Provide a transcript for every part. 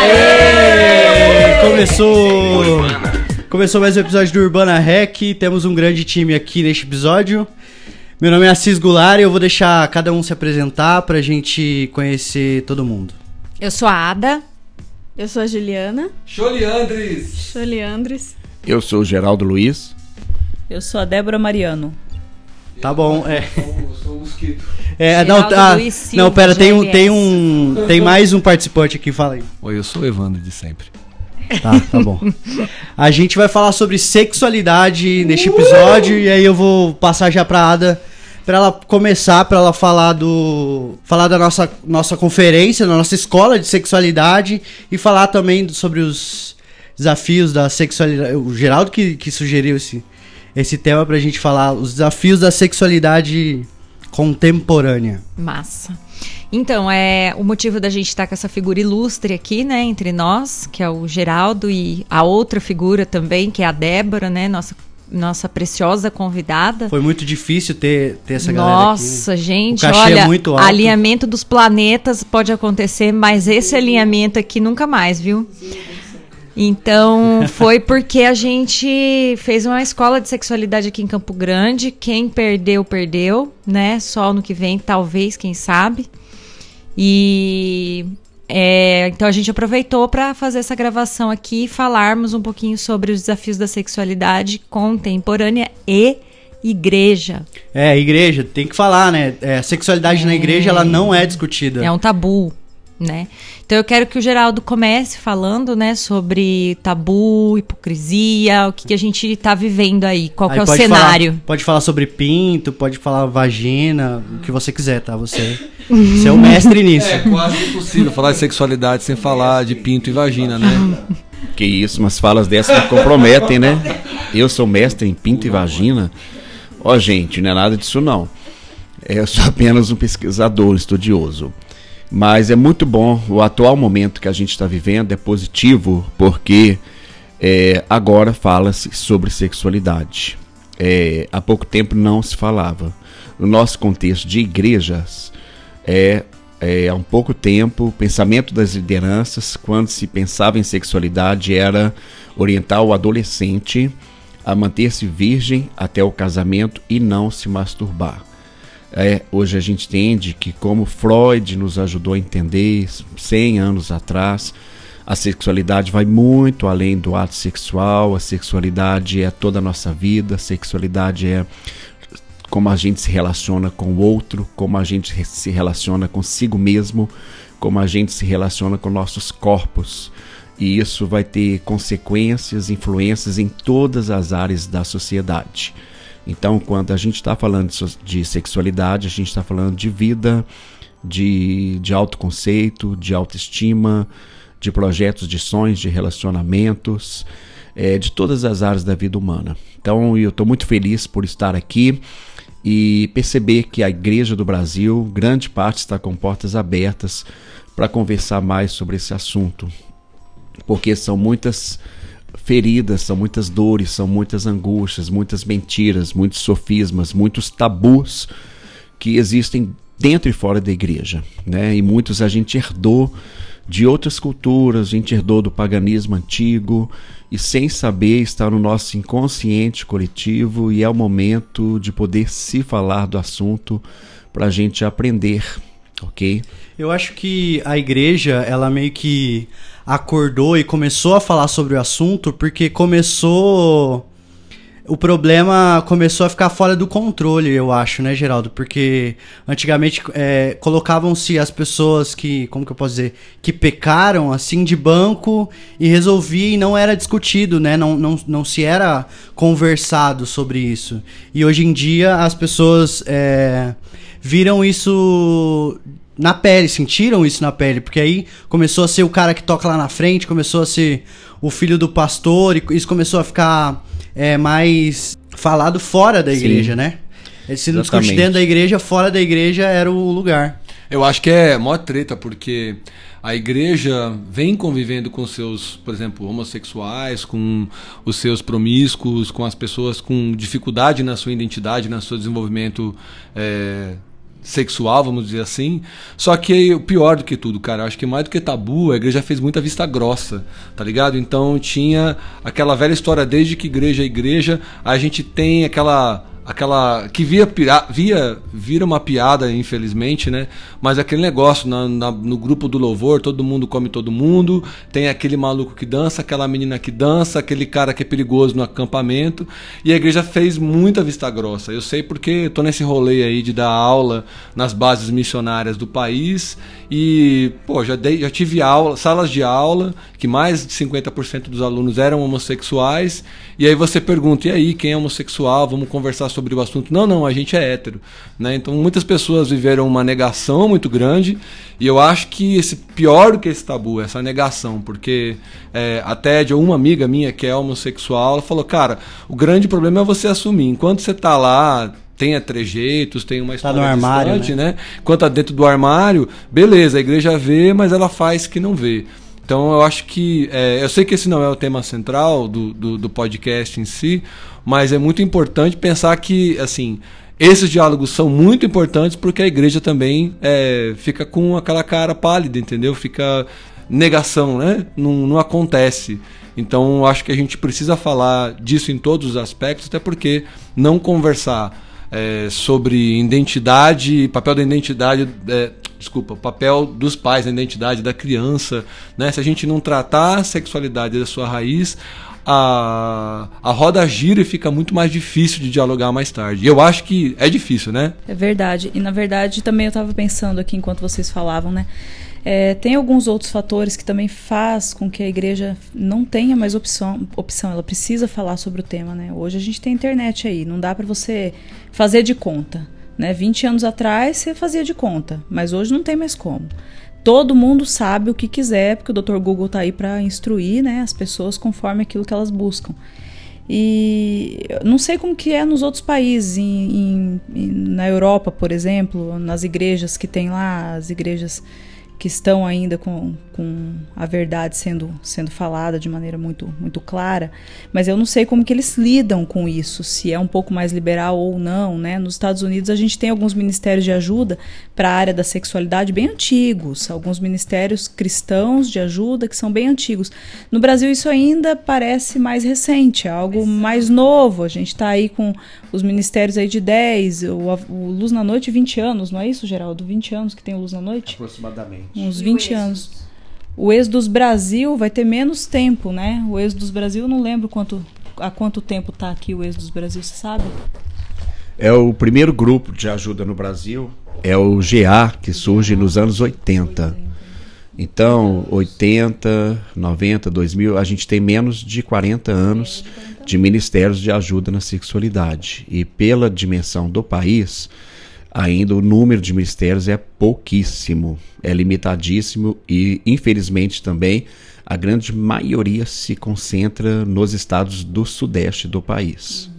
Aê! Começou. Começou mais um episódio do Urbana Rec. Temos um grande time aqui neste episódio. Meu nome é Assis Goulart e eu vou deixar cada um se apresentar pra gente conhecer todo mundo. Eu sou a Ada. Eu sou a Juliana. Xoliandres. Xoliandres. Eu sou o Geraldo Luiz. Eu sou a Débora Mariano. Tá bom, é. Eu sou o mosquito. É, não, tá, não, pera, tem um, tem um, tem mais um participante aqui, fala aí. Oi, eu sou o Evandro de sempre. Tá, tá bom. A gente vai falar sobre sexualidade neste episódio e aí eu vou passar já pra Ada pra ela começar, pra ela falar do falar da nossa nossa conferência, da nossa escola de sexualidade e falar também sobre os desafios da sexualidade. O Geraldo que, que sugeriu esse esse tema pra gente falar os desafios da sexualidade contemporânea. Massa. Então, é o motivo da gente estar com essa figura ilustre aqui, né, entre nós, que é o Geraldo e a outra figura também, que é a Débora, né, nossa nossa preciosa convidada. Foi muito difícil ter, ter essa galera aqui. né? Nossa, gente, é olha, muito alto. alinhamento dos planetas pode acontecer, mas esse alinhamento aqui nunca mais, viu? Então, foi porque a gente fez uma escola de sexualidade aqui em Campo Grande. Quem perdeu, perdeu, né? Só no que vem, talvez, quem sabe. E é, então a gente aproveitou para fazer essa gravação aqui e falarmos um pouquinho sobre os desafios da sexualidade contemporânea e igreja. É, igreja, tem que falar, né? É, sexualidade na igreja, ela não é discutida. É um tabu, né? Então eu quero que o Geraldo comece falando, né, sobre tabu, hipocrisia, o que, que a gente tá vivendo aí, qual que Aí é o cenário. falar- pode falar sobre pinto, pode falar vagina, o que você quiser, tá? Você, você é o mestre nisso. É quase impossível falar de sexualidade sem falar de pinto e vagina, né? Que isso, umas falas dessas que comprometem, né? Eu sou mestre em pinto e vagina. Ó, gente, não é nada disso não. É, Eu sou apenas um pesquisador, estudioso. Mas é muito bom, o atual momento que a gente está vivendo é positivo, porque é, agora fala-se sobre sexualidade. É, há pouco tempo não se falava. No nosso contexto de igrejas, é, é, há um pouco tempo, o pensamento das lideranças, quando se pensava em sexualidade, era orientar o adolescente a manter-se virgem até o casamento e não se masturbar. É, hoje a gente entende que, como Freud nos ajudou a entender 100 anos atrás, a sexualidade vai muito além do ato sexual, a sexualidade é toda a nossa vida, a sexualidade é como a gente se relaciona com o outro, como a gente se relaciona consigo mesmo, como a gente se relaciona com nossos corpos. E isso vai ter consequências, influências em todas as áreas da sociedade. Então, quando a gente está falando de sexualidade, a gente está falando de vida, de, de autoconceito, de autoestima, de projetos de sonhos, de relacionamentos, é, de todas as áreas da vida humana. Então, eu estou muito feliz por estar aqui e perceber que a Igreja do Brasil, grande parte, está com portas abertas para conversar mais sobre esse assunto, porque são muitas feridas, são muitas dores, são muitas angústias, muitas mentiras, muitos sofismas, muitos tabus que existem dentro e fora da igreja, né? E muitos a gente herdou de outras culturas, a gente herdou do paganismo antigo e sem saber está no nosso inconsciente coletivo e é o momento de poder se falar do assunto para a gente aprender, ok? Eu acho que a igreja, ela meio que acordou e começou a falar sobre o assunto porque começou. O problema começou a ficar fora do controle, eu acho, né, Geraldo? Porque antigamente é, colocavam-se as pessoas que, como que eu posso dizer, que pecaram assim de banco e resolvia e não era discutido, né? Não, não, não se era conversado sobre isso. E hoje em dia as pessoas é, viram isso na pele, sentiram isso na pele, porque aí começou a ser o cara que toca lá na frente, começou a ser o filho do pastor, e isso começou a ficar é, mais falado fora da Sim. igreja, né? Ele se não discute dentro da igreja, fora da igreja era o lugar. Eu acho que é mó treta, porque a igreja vem convivendo com seus, por exemplo, homossexuais, com os seus promíscuos, com as pessoas com dificuldade na sua identidade, no seu desenvolvimento é, sexual, vamos dizer assim. Só que o pior do que tudo, cara, acho que mais do que tabu, a igreja fez muita vista grossa, tá ligado? Então tinha aquela velha história desde que igreja é igreja, a gente tem aquela aquela que via via vira uma piada infelizmente né? Mas aquele negócio na, na, no grupo do louvor todo mundo come todo mundo tem aquele maluco que dança aquela menina que dança aquele cara que é perigoso no acampamento e a igreja fez muita vista grossa. Eu sei porque tô nesse rolê aí de dar aula nas bases missionárias do país e pô já dei já tive aula salas de aula que mais de 50% dos alunos eram homossexuais e aí você pergunta e aí quem é homossexual? Vamos conversar sobre sobre o assunto. Não, não, a gente é hétero. Né? Então muitas pessoas viveram uma negação muito grande e eu acho que esse pior do que esse tabu, essa negação, porque é, até de uma amiga minha que é homossexual, ela falou, cara, o grande problema é você assumir. Enquanto você tá lá tem trejeitos, tem uma história tá no armário, distante, né? né? Quanto tá dentro do armário, beleza, a igreja vê, mas ela faz que não vê. Então eu acho que. É, eu sei que esse não é o tema central do, do, do, podcast em si, mas é muito importante pensar que, assim, esses diálogos são muito importantes porque a igreja também é, fica com aquela cara pálida, entendeu? Fica negação, né? Não, não acontece. Então acho que a gente precisa falar disso em todos os aspectos, até porque não conversar é, sobre identidade, papel da identidade, é, desculpa, papel dos pais na identidade da criança, né? Se a gente não tratar a sexualidade da sua raiz, a, a roda gira e fica muito mais difícil de dialogar mais tarde. E eu acho que é difícil, né? É verdade. E na verdade também eu estava pensando aqui enquanto vocês falavam, né? É, tem alguns outros fatores que também faz com que a igreja não tenha mais opção, opção. Ela precisa falar sobre o tema, né? Hoje a gente tem internet aí, não dá para você fazer de conta. Né? 20 anos atrás você fazia de conta, mas hoje não tem mais como. Todo mundo sabe o que quiser, porque o Dr. Google está aí para instruir né, as pessoas conforme aquilo que elas buscam. E não sei como que é nos outros países, em, em, na Europa, por exemplo, nas igrejas que tem lá, as igrejas que estão ainda com, com a verdade sendo, sendo falada de maneira muito, muito clara, mas eu não sei como que eles lidam com isso, se é um pouco mais liberal ou não, né? Nos Estados Unidos a gente tem alguns ministérios de ajuda para a área da sexualidade bem antigos, alguns ministérios cristãos de ajuda que são bem antigos. No Brasil isso ainda parece mais recente, é algo mais novo. A gente está aí com os ministérios aí de 10, o, o Luz na Noite 20 anos, não é isso, Geraldo? 20 anos que tem o Luz na Noite? Aproximadamente. Uns 20 anos. O Êxodos Brasil vai ter menos tempo, né? O Êxodos Brasil, não lembro quanto, há quanto tempo está aqui o Êxodos Brasil, você sabe? É o primeiro grupo de ajuda no Brasil, é o GA, que surge nos anos 80. Então, 80, 90, 2000, a gente tem menos de 40 anos de ministérios de ajuda na sexualidade. E pela dimensão do país, ainda o número de ministérios é pouquíssimo, é limitadíssimo e, infelizmente, também a grande maioria se concentra nos estados do sudeste do país.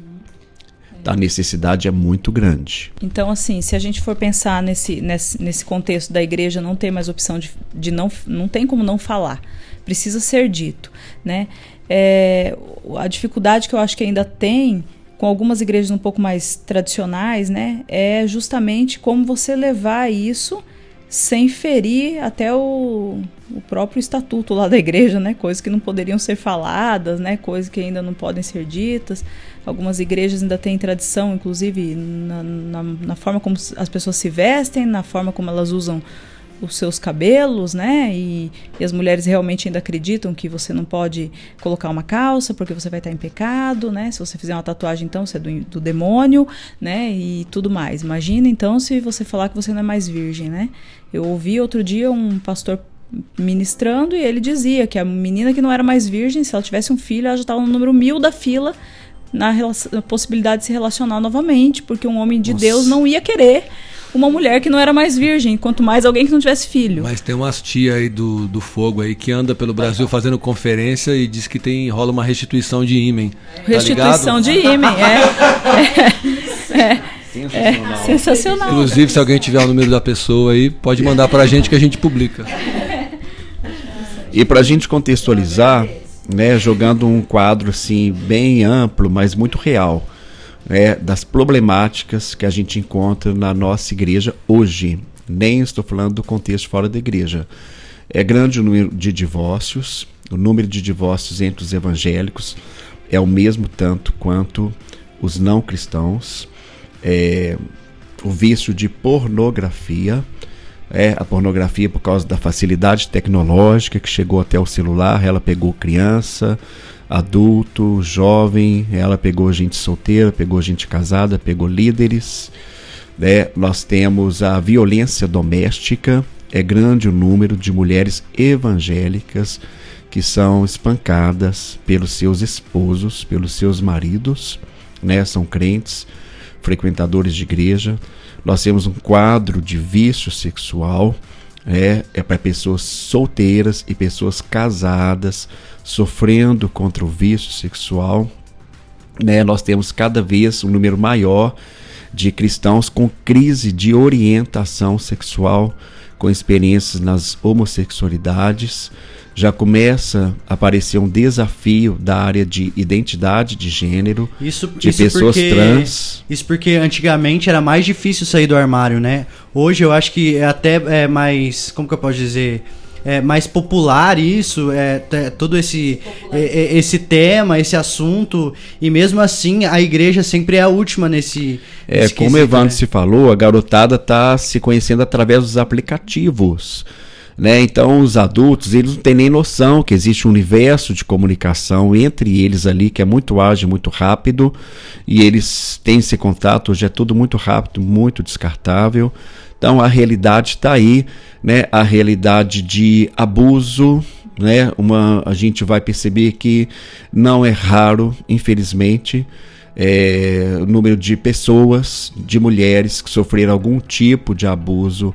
A necessidade é muito grande. Então, assim, se a gente for pensar nesse, nesse, nesse contexto da igreja não ter mais opção de, de não, não tem como não falar, precisa ser dito, né? É, a dificuldade que eu acho que ainda tem com algumas igrejas um pouco mais tradicionais, né, é justamente como você levar isso sem ferir até o, o próprio estatuto lá da igreja, né, coisas que não poderiam ser faladas, né, coisas que ainda não podem ser ditas. Algumas igrejas ainda têm tradição, inclusive na, na, na forma como as pessoas se vestem, na forma como elas usam os seus cabelos, né? E, e, as mulheres realmente ainda acreditam que você não pode colocar uma calça porque você vai estar em pecado, né? Se você fizer uma tatuagem, então você é do, do demônio, né? E tudo mais. Imagina então se você falar que você não é mais virgem, né? Eu ouvi outro dia um pastor ministrando e ele dizia que a menina que não era mais virgem, se ela tivesse um filho, ela já estava no número mil da fila na, na possibilidade de se relacionar novamente, porque um homem de Nossa. Deus não ia querer uma mulher que não era mais virgem, quanto mais alguém que não tivesse filho. Mas tem umas tia aí do, do fogo aí que anda pelo Brasil fazendo conferência e diz que tem rola uma restituição de ímen. Tá restituição tá de ímen, é. é, é. Sensacional. É, sensacional. Inclusive, se alguém tiver o número da pessoa aí, pode mandar para a gente que a gente publica. E para a gente contextualizar, né, jogando um quadro assim bem amplo, mas muito real. É, das problemáticas que a gente encontra na nossa igreja hoje. Nem estou falando do contexto fora da igreja. É grande o número de divórcios, o número de divórcios entre os evangélicos é o mesmo tanto quanto os não cristãos. É, o vício de pornografia, é a pornografia por causa da facilidade tecnológica que chegou até o celular, ela pegou criança, adulto, jovem, ela pegou gente solteira, pegou gente casada, pegou líderes. Né? Nós temos a violência doméstica, é grande o número de mulheres evangélicas que são espancadas pelos seus esposos, pelos seus maridos, né? São crentes, frequentadores de igreja. Nós temos um quadro de vício sexual, é, é para pessoas solteiras e pessoas casadas sofrendo contra o vício sexual. Né? Nós temos cada vez um número maior de cristãos com crise de orientação sexual, com experiências nas homossexualidades já começa a aparecer um desafio da área de identidade de gênero, isso, de isso pessoas porque, trans. Isso porque antigamente era mais difícil sair do armário, né? Hoje eu acho que é até é mais, como que eu posso dizer, é mais popular isso, é, todo esse, é, é, esse tema, esse assunto, e mesmo assim a igreja sempre é a última nesse. É, nesse como o Evandro né? se falou, a garotada está se conhecendo através dos aplicativos. Né? Então, os adultos eles não têm nem noção que existe um universo de comunicação entre eles ali que é muito ágil, muito rápido, e eles têm esse contato. Hoje é tudo muito rápido, muito descartável. Então, a realidade está aí, né? a realidade de abuso. Né? Uma, a gente vai perceber que não é raro, infelizmente, é, o número de pessoas, de mulheres que sofreram algum tipo de abuso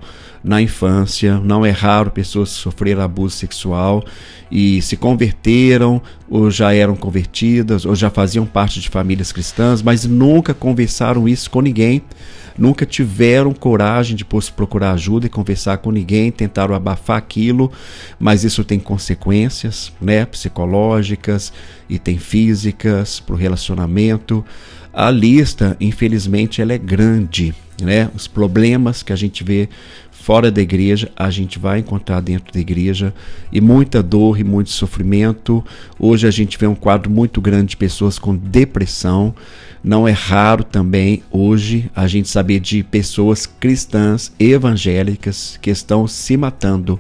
na infância. Não é raro pessoas que sofreram abuso sexual e se converteram, ou já eram convertidas, ou já faziam parte de famílias cristãs, mas nunca conversaram isso com ninguém. Nunca tiveram coragem de procurar ajuda e conversar com ninguém, tentaram abafar aquilo, mas isso tem consequências né, psicológicas e tem físicas para o relacionamento. A lista, infelizmente, ela é grande. Né? Os problemas que a gente vê fora da igreja, a gente vai encontrar dentro da igreja e muita dor e muito sofrimento. Hoje a gente vê um quadro muito grande de pessoas com depressão. Não é raro também hoje a gente saber de pessoas cristãs evangélicas que estão se matando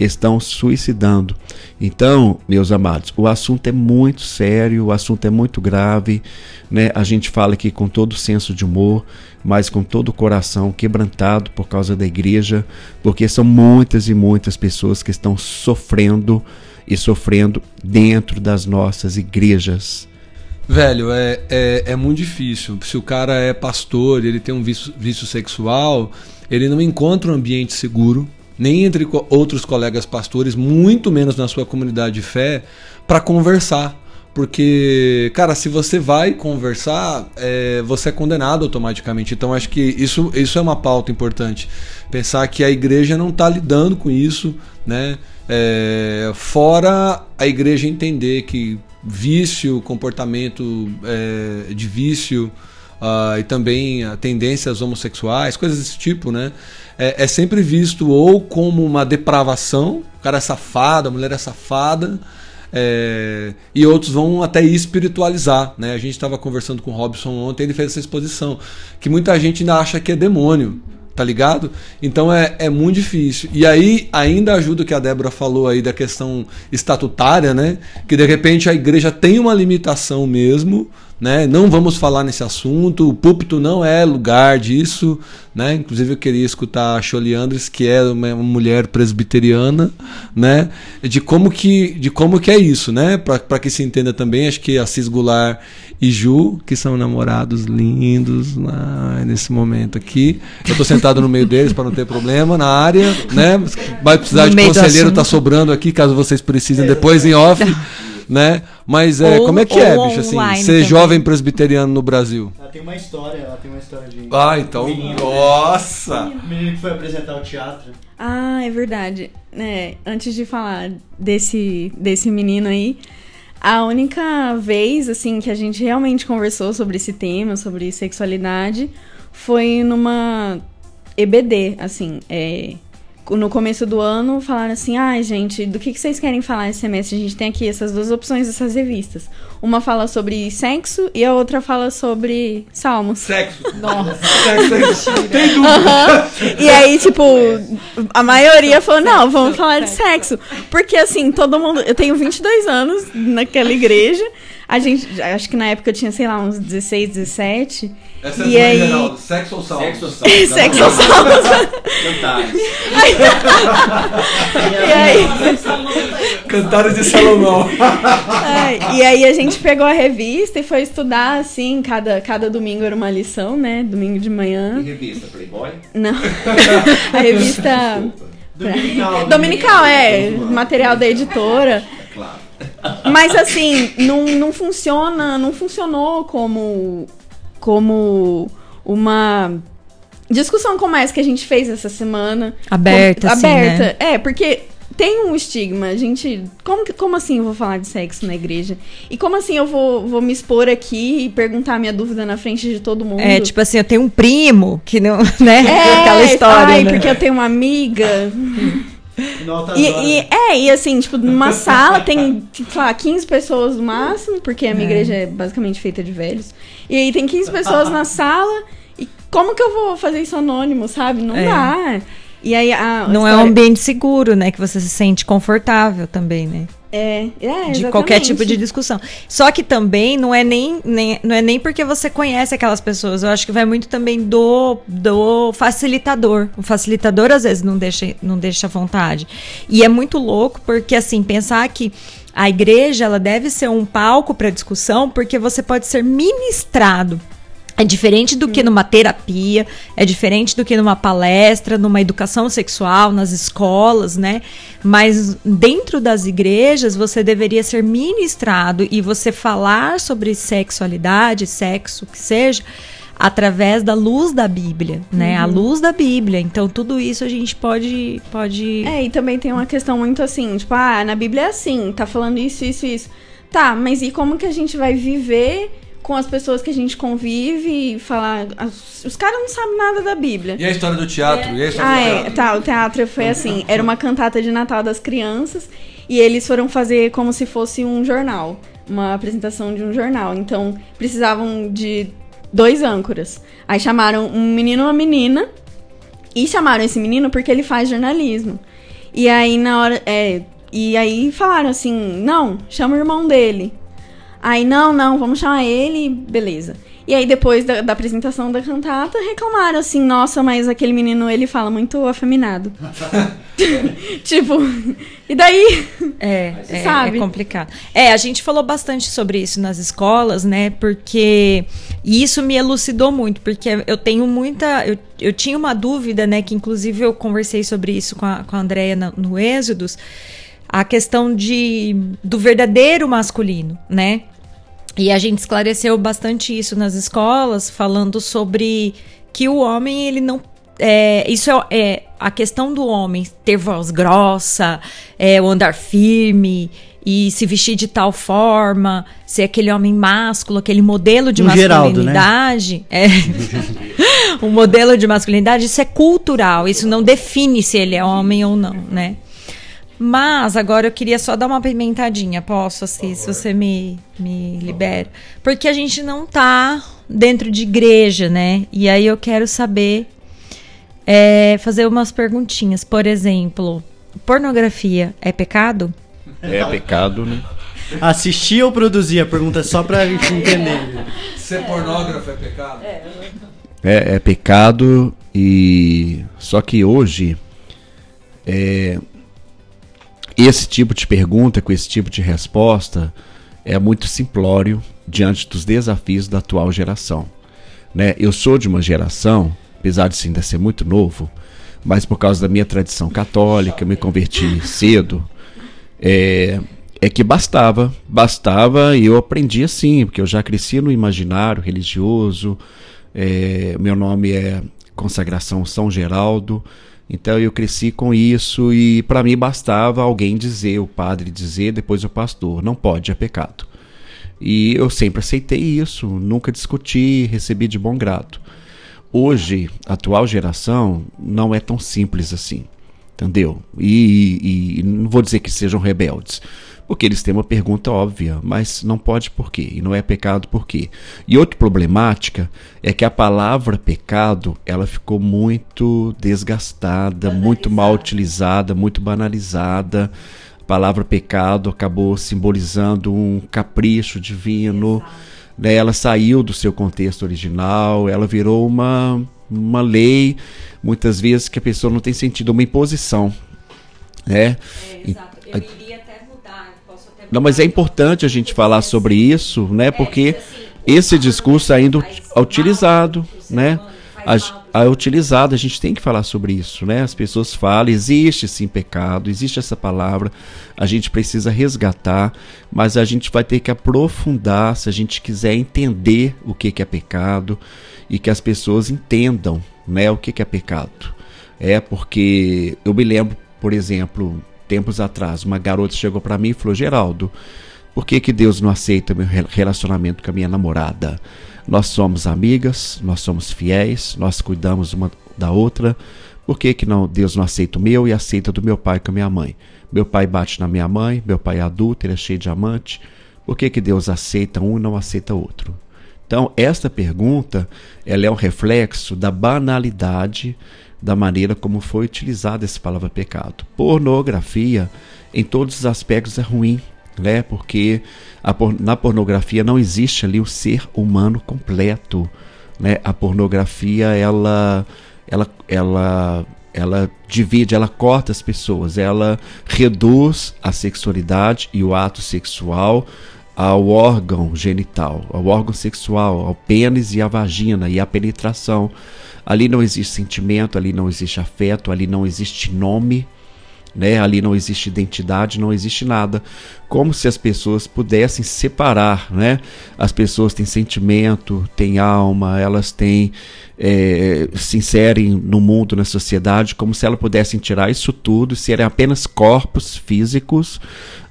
estão suicidando. Então, meus amados, o assunto é muito sério, o assunto é muito grave, né? A gente fala aqui com todo senso de humor, mas com todo o coração quebrantado por causa da igreja, porque são muitas e muitas pessoas que estão sofrendo e sofrendo dentro das nossas igrejas. Velho, é, é, é muito difícil. Se o cara é pastor, ele tem um vício, vício sexual, ele não encontra um ambiente seguro nem entre outros colegas pastores, muito menos na sua comunidade de fé, para conversar. Porque, cara, se você vai conversar, é, você é condenado automaticamente. Então, acho que isso, isso é uma pauta importante. Pensar que a igreja não está lidando com isso, né? É, fora a igreja entender que vício, comportamento é, de vício uh, e também tendências homossexuais, coisas desse tipo, né? é, é sempre visto ou como uma depravação, o cara é safado, a mulher é safada, é, e outros vão até espiritualizar. Né? A gente estava conversando com o Robson ontem, ele fez essa exposição, que muita gente ainda acha que é demônio. Tá ligado? Então é, é muito difícil. E aí ainda ajuda o que a Débora falou aí da questão estatutária, né? Que de repente a igreja tem uma limitação mesmo, né? Não vamos falar nesse assunto, o púlpito não é lugar disso, né? Inclusive eu queria escutar a Choli Andres, que é uma mulher presbiteriana, né? De como que, de como que é isso, né? Para que se entenda também, acho que Assis Goulart e Ju, que são namorados lindos né? nesse momento aqui. Eu estou sentado no meio deles para não ter problema na área, né? Vai precisar no de conselheiro, tá sobrando aqui, caso vocês precisem depois em off né? Mas é, ou, como é que é, bicho, assim, ser também. jovem presbiteriano no Brasil? Ela tem uma história, ela tem uma história de. Ah, então. Menino, nossa! Né? Menino que foi apresentar o teatro. Ah, é verdade. É, antes de falar desse, desse menino aí, A única vez, assim, que a gente realmente conversou sobre esse tema, sobre sexualidade, foi numa EBD, assim, é, no começo do ano falaram assim: ai, ah, gente, do que, que vocês querem falar esse semestre? A gente tem aqui essas duas opções dessas revistas. Uma fala sobre sexo e a outra fala sobre salmos. Sexo. Nossa. Sexo, Tem dúvida. Uhum. E aí, tipo, a maioria falou: não, vamos falar de sexo. Porque, assim, todo mundo. Eu tenho 22 anos naquela igreja. A gente, acho que na época eu tinha, sei lá, uns 16, 17. Essa e é aí... Geraldo, sexo ou salmo? Sexo ou salmo? Sexo ou. Cantares. E aí... Cantares de Salomão. É, e aí a gente pegou a revista e foi estudar, assim, cada, cada domingo era uma lição, né? Domingo de manhã. Que revista? Playboy? Não. A revista. Dominical. Dominical, é. Material da editora. Claro. Mas assim, não, não funciona, não funcionou como como uma discussão como essa que a gente fez essa semana. Aberta, Com- assim, Aberta. né? É, porque tem um estigma. A gente. Como, como assim eu vou falar de sexo na igreja? E como assim eu vou, vou me expor aqui e perguntar minha dúvida na frente de todo mundo? É, tipo assim, eu tenho um primo que não, né? É, Aquela história, ai, né? porque eu tenho uma amiga. Nota E, e- é, e assim, tipo, numa sala tem, tipo, sei lá, 15 pessoas no máximo, porque a minha É. igreja é basicamente feita de velhos. E aí tem 15 pessoas na sala, e como que eu vou fazer isso anônimo, sabe? Não É. dá. E aí a. Não é um história- ambiente seguro, né? Que você se sente confortável também, né? É, é, de qualquer tipo de discussão. Só que também não é nem, nem- não é nem porque você conhece aquelas pessoas. Eu acho que vai muito também do, do facilitador. O facilitador às vezes não deixa não deixa à vontade. E é muito louco porque assim pensar que a igreja ela deve ser um palco para discussão porque você pode ser ministrado. É diferente do que numa terapia, é diferente do que numa palestra, numa educação sexual, nas escolas, né? Mas dentro das igrejas você deveria ser ministrado e você falar sobre sexualidade, sexo, que seja, através da luz da Bíblia, né? A luz da Bíblia. Então tudo isso a gente pode pode É, e também tem uma questão muito assim, tipo, ah, na Bíblia é assim, tá falando isso, isso, isso. Tá, mas e como que a gente vai viver com as pessoas que a gente convive e falar. as- Os caras não sabem nada da Bíblia. E a história do teatro? E a história Ah, do é, teatro? tá, o teatro foi assim, era uma cantata de Natal das crianças e eles foram fazer como se fosse um jornal, uma apresentação de um jornal. Então, precisavam de dois âncoras. Aí chamaram um menino e uma menina e chamaram esse menino porque ele faz jornalismo. E aí na hora, é, e aí falaram assim: "Não, chama o irmão dele". Aí, não, não, vamos chamar ele, beleza. E aí, depois da, da apresentação da cantata, reclamaram assim, nossa, mas aquele menino, ele fala muito afeminado. tipo, e daí? É, Você é, sabe. é complicado. É, a gente falou bastante sobre isso nas escolas, né? Porque e isso me elucidou muito, porque eu tenho muita. Eu, eu tinha uma dúvida, né? Que inclusive eu conversei sobre isso com a, com a Andrea na- no Êxodos, a questão de do verdadeiro masculino, né? E a gente esclareceu bastante isso nas escolas, falando sobre que o homem, ele não. É, isso é, é a questão do homem ter voz grossa, é, o andar firme e se vestir de tal forma, ser aquele homem másculo, aquele modelo de Um Geraldo, né? masculinidade. É. um modelo de masculinidade, isso é cultural, isso não define se ele é homem ou não, né? Mas agora eu queria só dar uma pimentadinha, posso, assim, se você me, me libera. Porque a gente não tá dentro de igreja, né? E aí eu quero saber, é, fazer umas perguntinhas. Por exemplo, pornografia é pecado? É pecado, né? Assistir ou produzir? A pergunta é só pra gente entender. Ser pornógrafo é pecado? É, é pecado e só que hoje é, esse tipo de pergunta com esse tipo de resposta é muito simplório diante dos desafios da atual geração. Né? Eu sou de uma geração, apesar de ainda ser muito novo, mas por causa da minha tradição católica, eu me converti cedo, é, é que bastava, bastava e eu aprendi assim, porque eu já cresci no imaginário religioso, é, meu nome é Consagração São Geraldo, Então eu cresci com isso e para mim bastava alguém dizer, o padre dizer, depois o pastor, não pode, é pecado. E eu sempre aceitei isso, nunca discuti, recebi de bom grado. Hoje, a atual geração não é tão simples assim, entendeu? E, e, e não vou dizer que sejam rebeldes, porque eles têm uma pergunta óbvia, mas não pode por quê? E não é pecado por quê? E outra problemática é que a palavra pecado, ela ficou muito desgastada, muito mal utilizada, muito banalizada. A palavra pecado acabou simbolizando um capricho divino. Né? Ela saiu do seu contexto original, ela virou uma, uma lei, muitas vezes que a pessoa não tem sentido, uma imposição. Né? É, exato. Eu iria até mudar, posso até Não, mas é importante a gente falar sobre isso, né? Porque esse discurso ainda é utilizado, né? A, a utilizado, a gente tem que falar sobre isso, né? As pessoas falam, existe sim pecado, existe essa palavra, a gente precisa resgatar, mas a gente vai ter que aprofundar se a gente quiser entender o que, que é pecado e que as pessoas entendam, né? O que, que é pecado. É porque eu me lembro, por exemplo, tempos atrás, uma garota chegou para mim e falou: Geraldo, por que, que Deus não aceita meu relacionamento com a minha namorada? Nós somos amigas, nós somos fiéis, nós cuidamos uma da outra. Por que, que não, Deus não aceita o meu e aceita do meu pai com a minha mãe? Meu pai bate na minha mãe, meu pai é adulto, ele é cheio de amante. Por que, que Deus aceita um e não aceita outro? Então, esta pergunta ela é um reflexo da banalidade da maneira como foi utilizada essa palavra pecado. Pornografia, em todos os aspectos, é ruim, né? Porque por, na pornografia não existe ali o ser humano completo, né? A pornografia ela, ela, ela, ela divide, ela corta as pessoas, ela reduz a sexualidade e o ato sexual ao órgão genital, ao órgão sexual, ao pênis e à vagina e à penetração. Ali não existe sentimento, ali não existe afeto, ali não existe nome, né? Ali não existe identidade, não existe nada. Como se as pessoas pudessem separar, né? As pessoas têm sentimento, têm alma, elas têm é, se inserem no mundo, na sociedade, como se elas pudessem tirar isso tudo, serem apenas corpos físicos,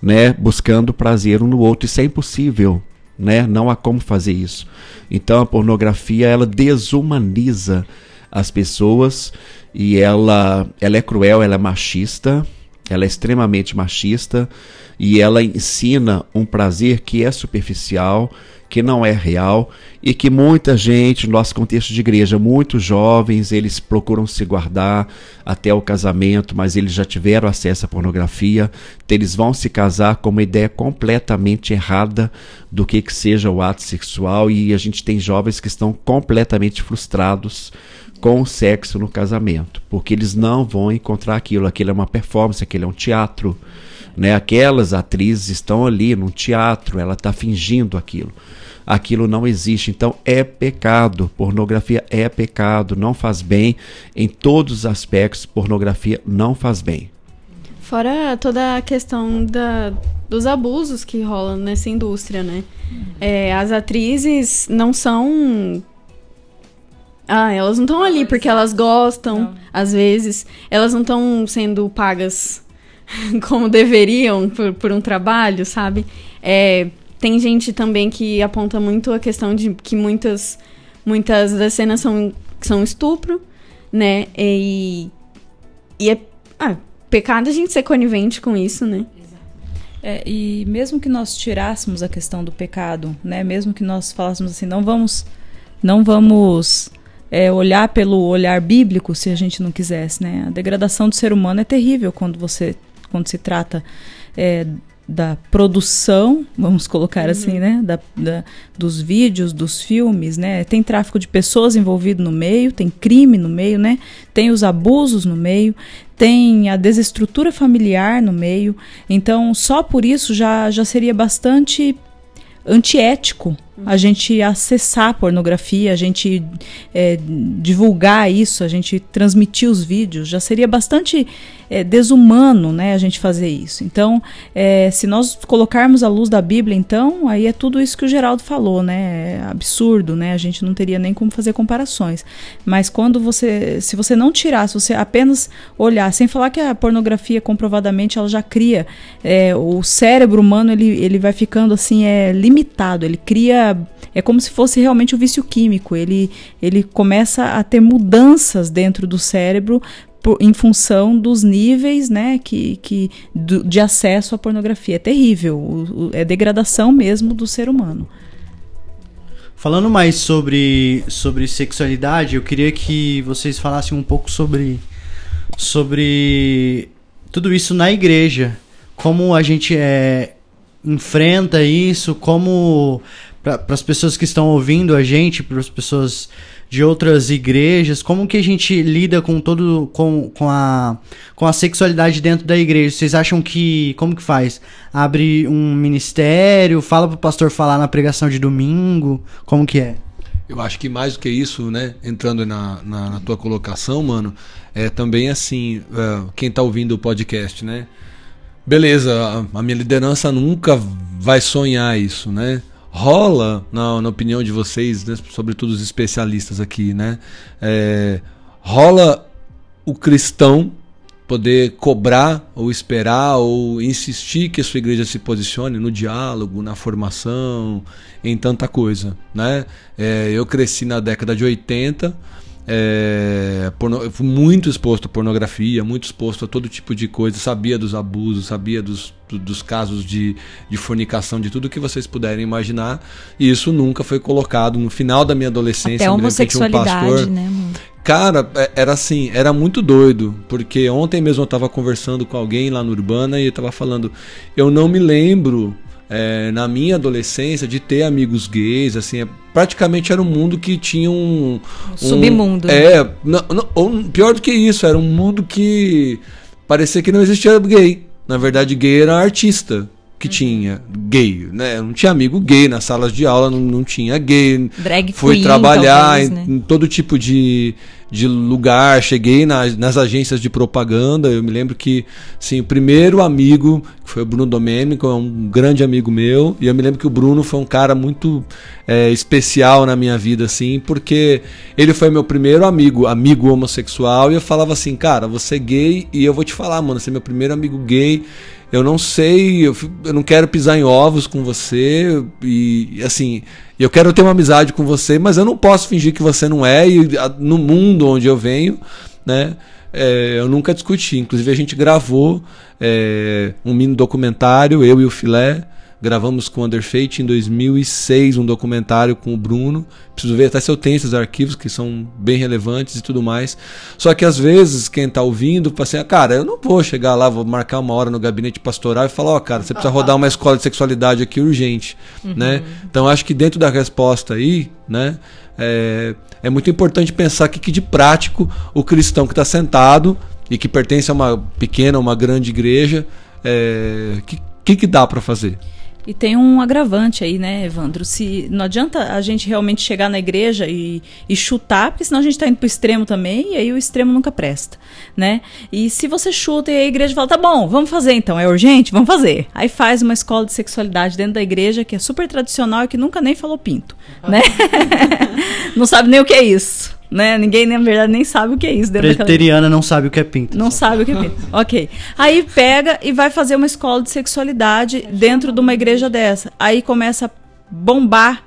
né? Buscando prazer um no outro. Isso é impossível, né? Não há como fazer isso. Então a pornografia ela desumaniza as pessoas e ela, ela é cruel, ela é machista, ela é extremamente machista e ela ensina um prazer que é superficial, que não é real e que muita gente, no nosso contexto de igreja, muitos jovens, eles procuram se guardar até o casamento, mas eles já tiveram acesso à pornografia, então eles vão se casar com uma ideia completamente errada do que, que seja o ato sexual e a gente tem jovens que estão completamente frustrados com o sexo no casamento, porque eles não vão encontrar aquilo, aquilo é uma performance, aquilo é um teatro, né? Aquelas atrizes estão ali num teatro, ela está fingindo aquilo. Aquilo não existe, então é pecado. Pornografia é pecado, não faz bem em todos os aspectos. Pornografia não faz bem. Fora toda a questão da, dos abusos que rolam nessa indústria, né? É, as atrizes não são ah, elas não estão ali porque elas gostam, não. às vezes. Elas não estão sendo pagas como deveriam por, por um trabalho, sabe? É, tem gente também que aponta muito a questão de que muitas, muitas das cenas são, são estupro, né? E, e é ah, pecado a gente ser conivente com isso, né? É, e mesmo que nós tirássemos a questão do pecado, né? Mesmo que nós falássemos assim, não vamos, não vamos é, olhar pelo olhar bíblico, se a gente não quisesse, né? A degradação do ser humano é terrível quando você, quando se trata é, da produção, vamos colocar uhum. assim, né? Da, da, dos vídeos, dos filmes, né? Tem tráfico de pessoas envolvido no meio, tem crime no meio, né? Tem os abusos no meio, tem a desestrutura familiar no meio. Então, só por isso já, já seria bastante antiético a gente acessar a pornografia, a gente é, divulgar isso, a gente transmitir os vídeos, já seria bastante é, desumano né, a gente fazer isso. Então, é, se nós colocarmos a luz da Bíblia, então, aí é tudo isso que o Geraldo falou, né? É absurdo, né? A gente não teria nem como fazer comparações. Mas quando você, se você não tirar, se você apenas olhar, sem falar que a pornografia comprovadamente ela já cria, é, o cérebro humano ele, ele vai ficando assim, é limitado, ele cria é como se fosse realmente o um vício químico. Ele, ele começa a ter mudanças dentro do cérebro por, em função dos níveis né, que, que, do, de acesso à pornografia. É terrível, o, o, é degradação mesmo do ser humano. Falando mais sobre, sobre sexualidade, eu queria que vocês falassem um pouco sobre, sobre tudo isso na igreja. Como a gente é, enfrenta isso, como para as pessoas que estão ouvindo a gente, para as pessoas de outras igrejas, como que a gente lida com todo com, com a com a sexualidade dentro da igreja? Vocês acham que como que faz? Abre um ministério, fala pro pastor falar na pregação de domingo, como que é? Eu acho que mais do que isso, né, entrando na, na, na tua colocação, mano, é também assim, uh, quem tá ouvindo o podcast, né? Beleza, a, a minha liderança nunca vai sonhar isso, né? Rola, na, na opinião de vocês, né, sobretudo os especialistas aqui, né? É, rola o cristão poder cobrar ou esperar ou insistir que a sua igreja se posicione no diálogo, na formação, em tanta coisa, né? É, eu cresci na década de 80 é, porno, fui muito exposto à pornografia, muito exposto a todo tipo de coisa, sabia dos abusos, sabia dos, dos casos de, de fornicação, de tudo que vocês puderem imaginar, e isso nunca foi colocado no final da minha adolescência. Até homossexualidade, um pastor, né? Cara, é, era assim, era muito doido, porque ontem mesmo eu estava conversando com alguém lá no Urbana e eu estava falando, eu não me lembro é, na minha adolescência de ter amigos gays, assim, é, praticamente era um mundo que tinha um, um submundo. É, não, não, ou pior do que isso, era um mundo que parecia que não existia gay. Na verdade, gay era artista que uhum. tinha gay, né? Não tinha amigo gay nas salas de aula, não, não tinha gay. Drag Fui queen, trabalhar talvez, em, né? em todo tipo de, de lugar, cheguei nas, nas agências de propaganda. Eu me lembro que, sim, o primeiro amigo, foi o Bruno Domênico, é um grande amigo meu, e eu me lembro que o Bruno foi um cara muito é, especial na minha vida, assim, porque ele foi meu primeiro amigo, amigo homossexual, e eu falava assim, cara, você é gay, e eu vou te falar, mano, você é meu primeiro amigo gay eu não sei, eu, eu, não quero pisar em ovos com você e assim, eu quero ter uma amizade com você, mas eu não posso fingir que você não é e no mundo onde eu venho, né? É, eu nunca discuti. Inclusive a gente gravou é, um mini documentário, eu e o Filé, Gravamos com o Underfate em 2006 um documentário com o Bruno. Preciso ver até se eu tenho esses arquivos que são bem relevantes e tudo mais. Só que às vezes quem está ouvindo fala assim: ah, cara, eu não vou chegar lá, vou marcar uma hora no gabinete pastoral e falar: ó, oh, cara, você precisa rodar uma escola de sexualidade aqui urgente, uhum. né? Então acho que dentro da resposta aí, né? É, é muito importante pensar que, que de prático o cristão que está sentado e que pertence a uma pequena, uma grande igreja, é, que, que, que dá para fazer? E tem um agravante aí, né, Evandro? Se não adianta a gente realmente chegar na igreja e, e chutar, porque senão a gente está indo para o extremo também, e aí o extremo nunca presta, né? E se você chuta e a igreja fala, tá bom, vamos fazer então, é urgente, vamos fazer. Aí faz uma escola de sexualidade dentro da igreja que é super tradicional e que nunca nem falou pinto, né? não sabe nem o que é isso né? Ninguém, na verdade, nem sabe o que é isso. Preteriana daquela... não sabe o que é pinto. Não só. sabe o que é pinto. ok. Aí pega e vai fazer uma escola de sexualidade dentro de uma igreja dessa. Aí começa a bombar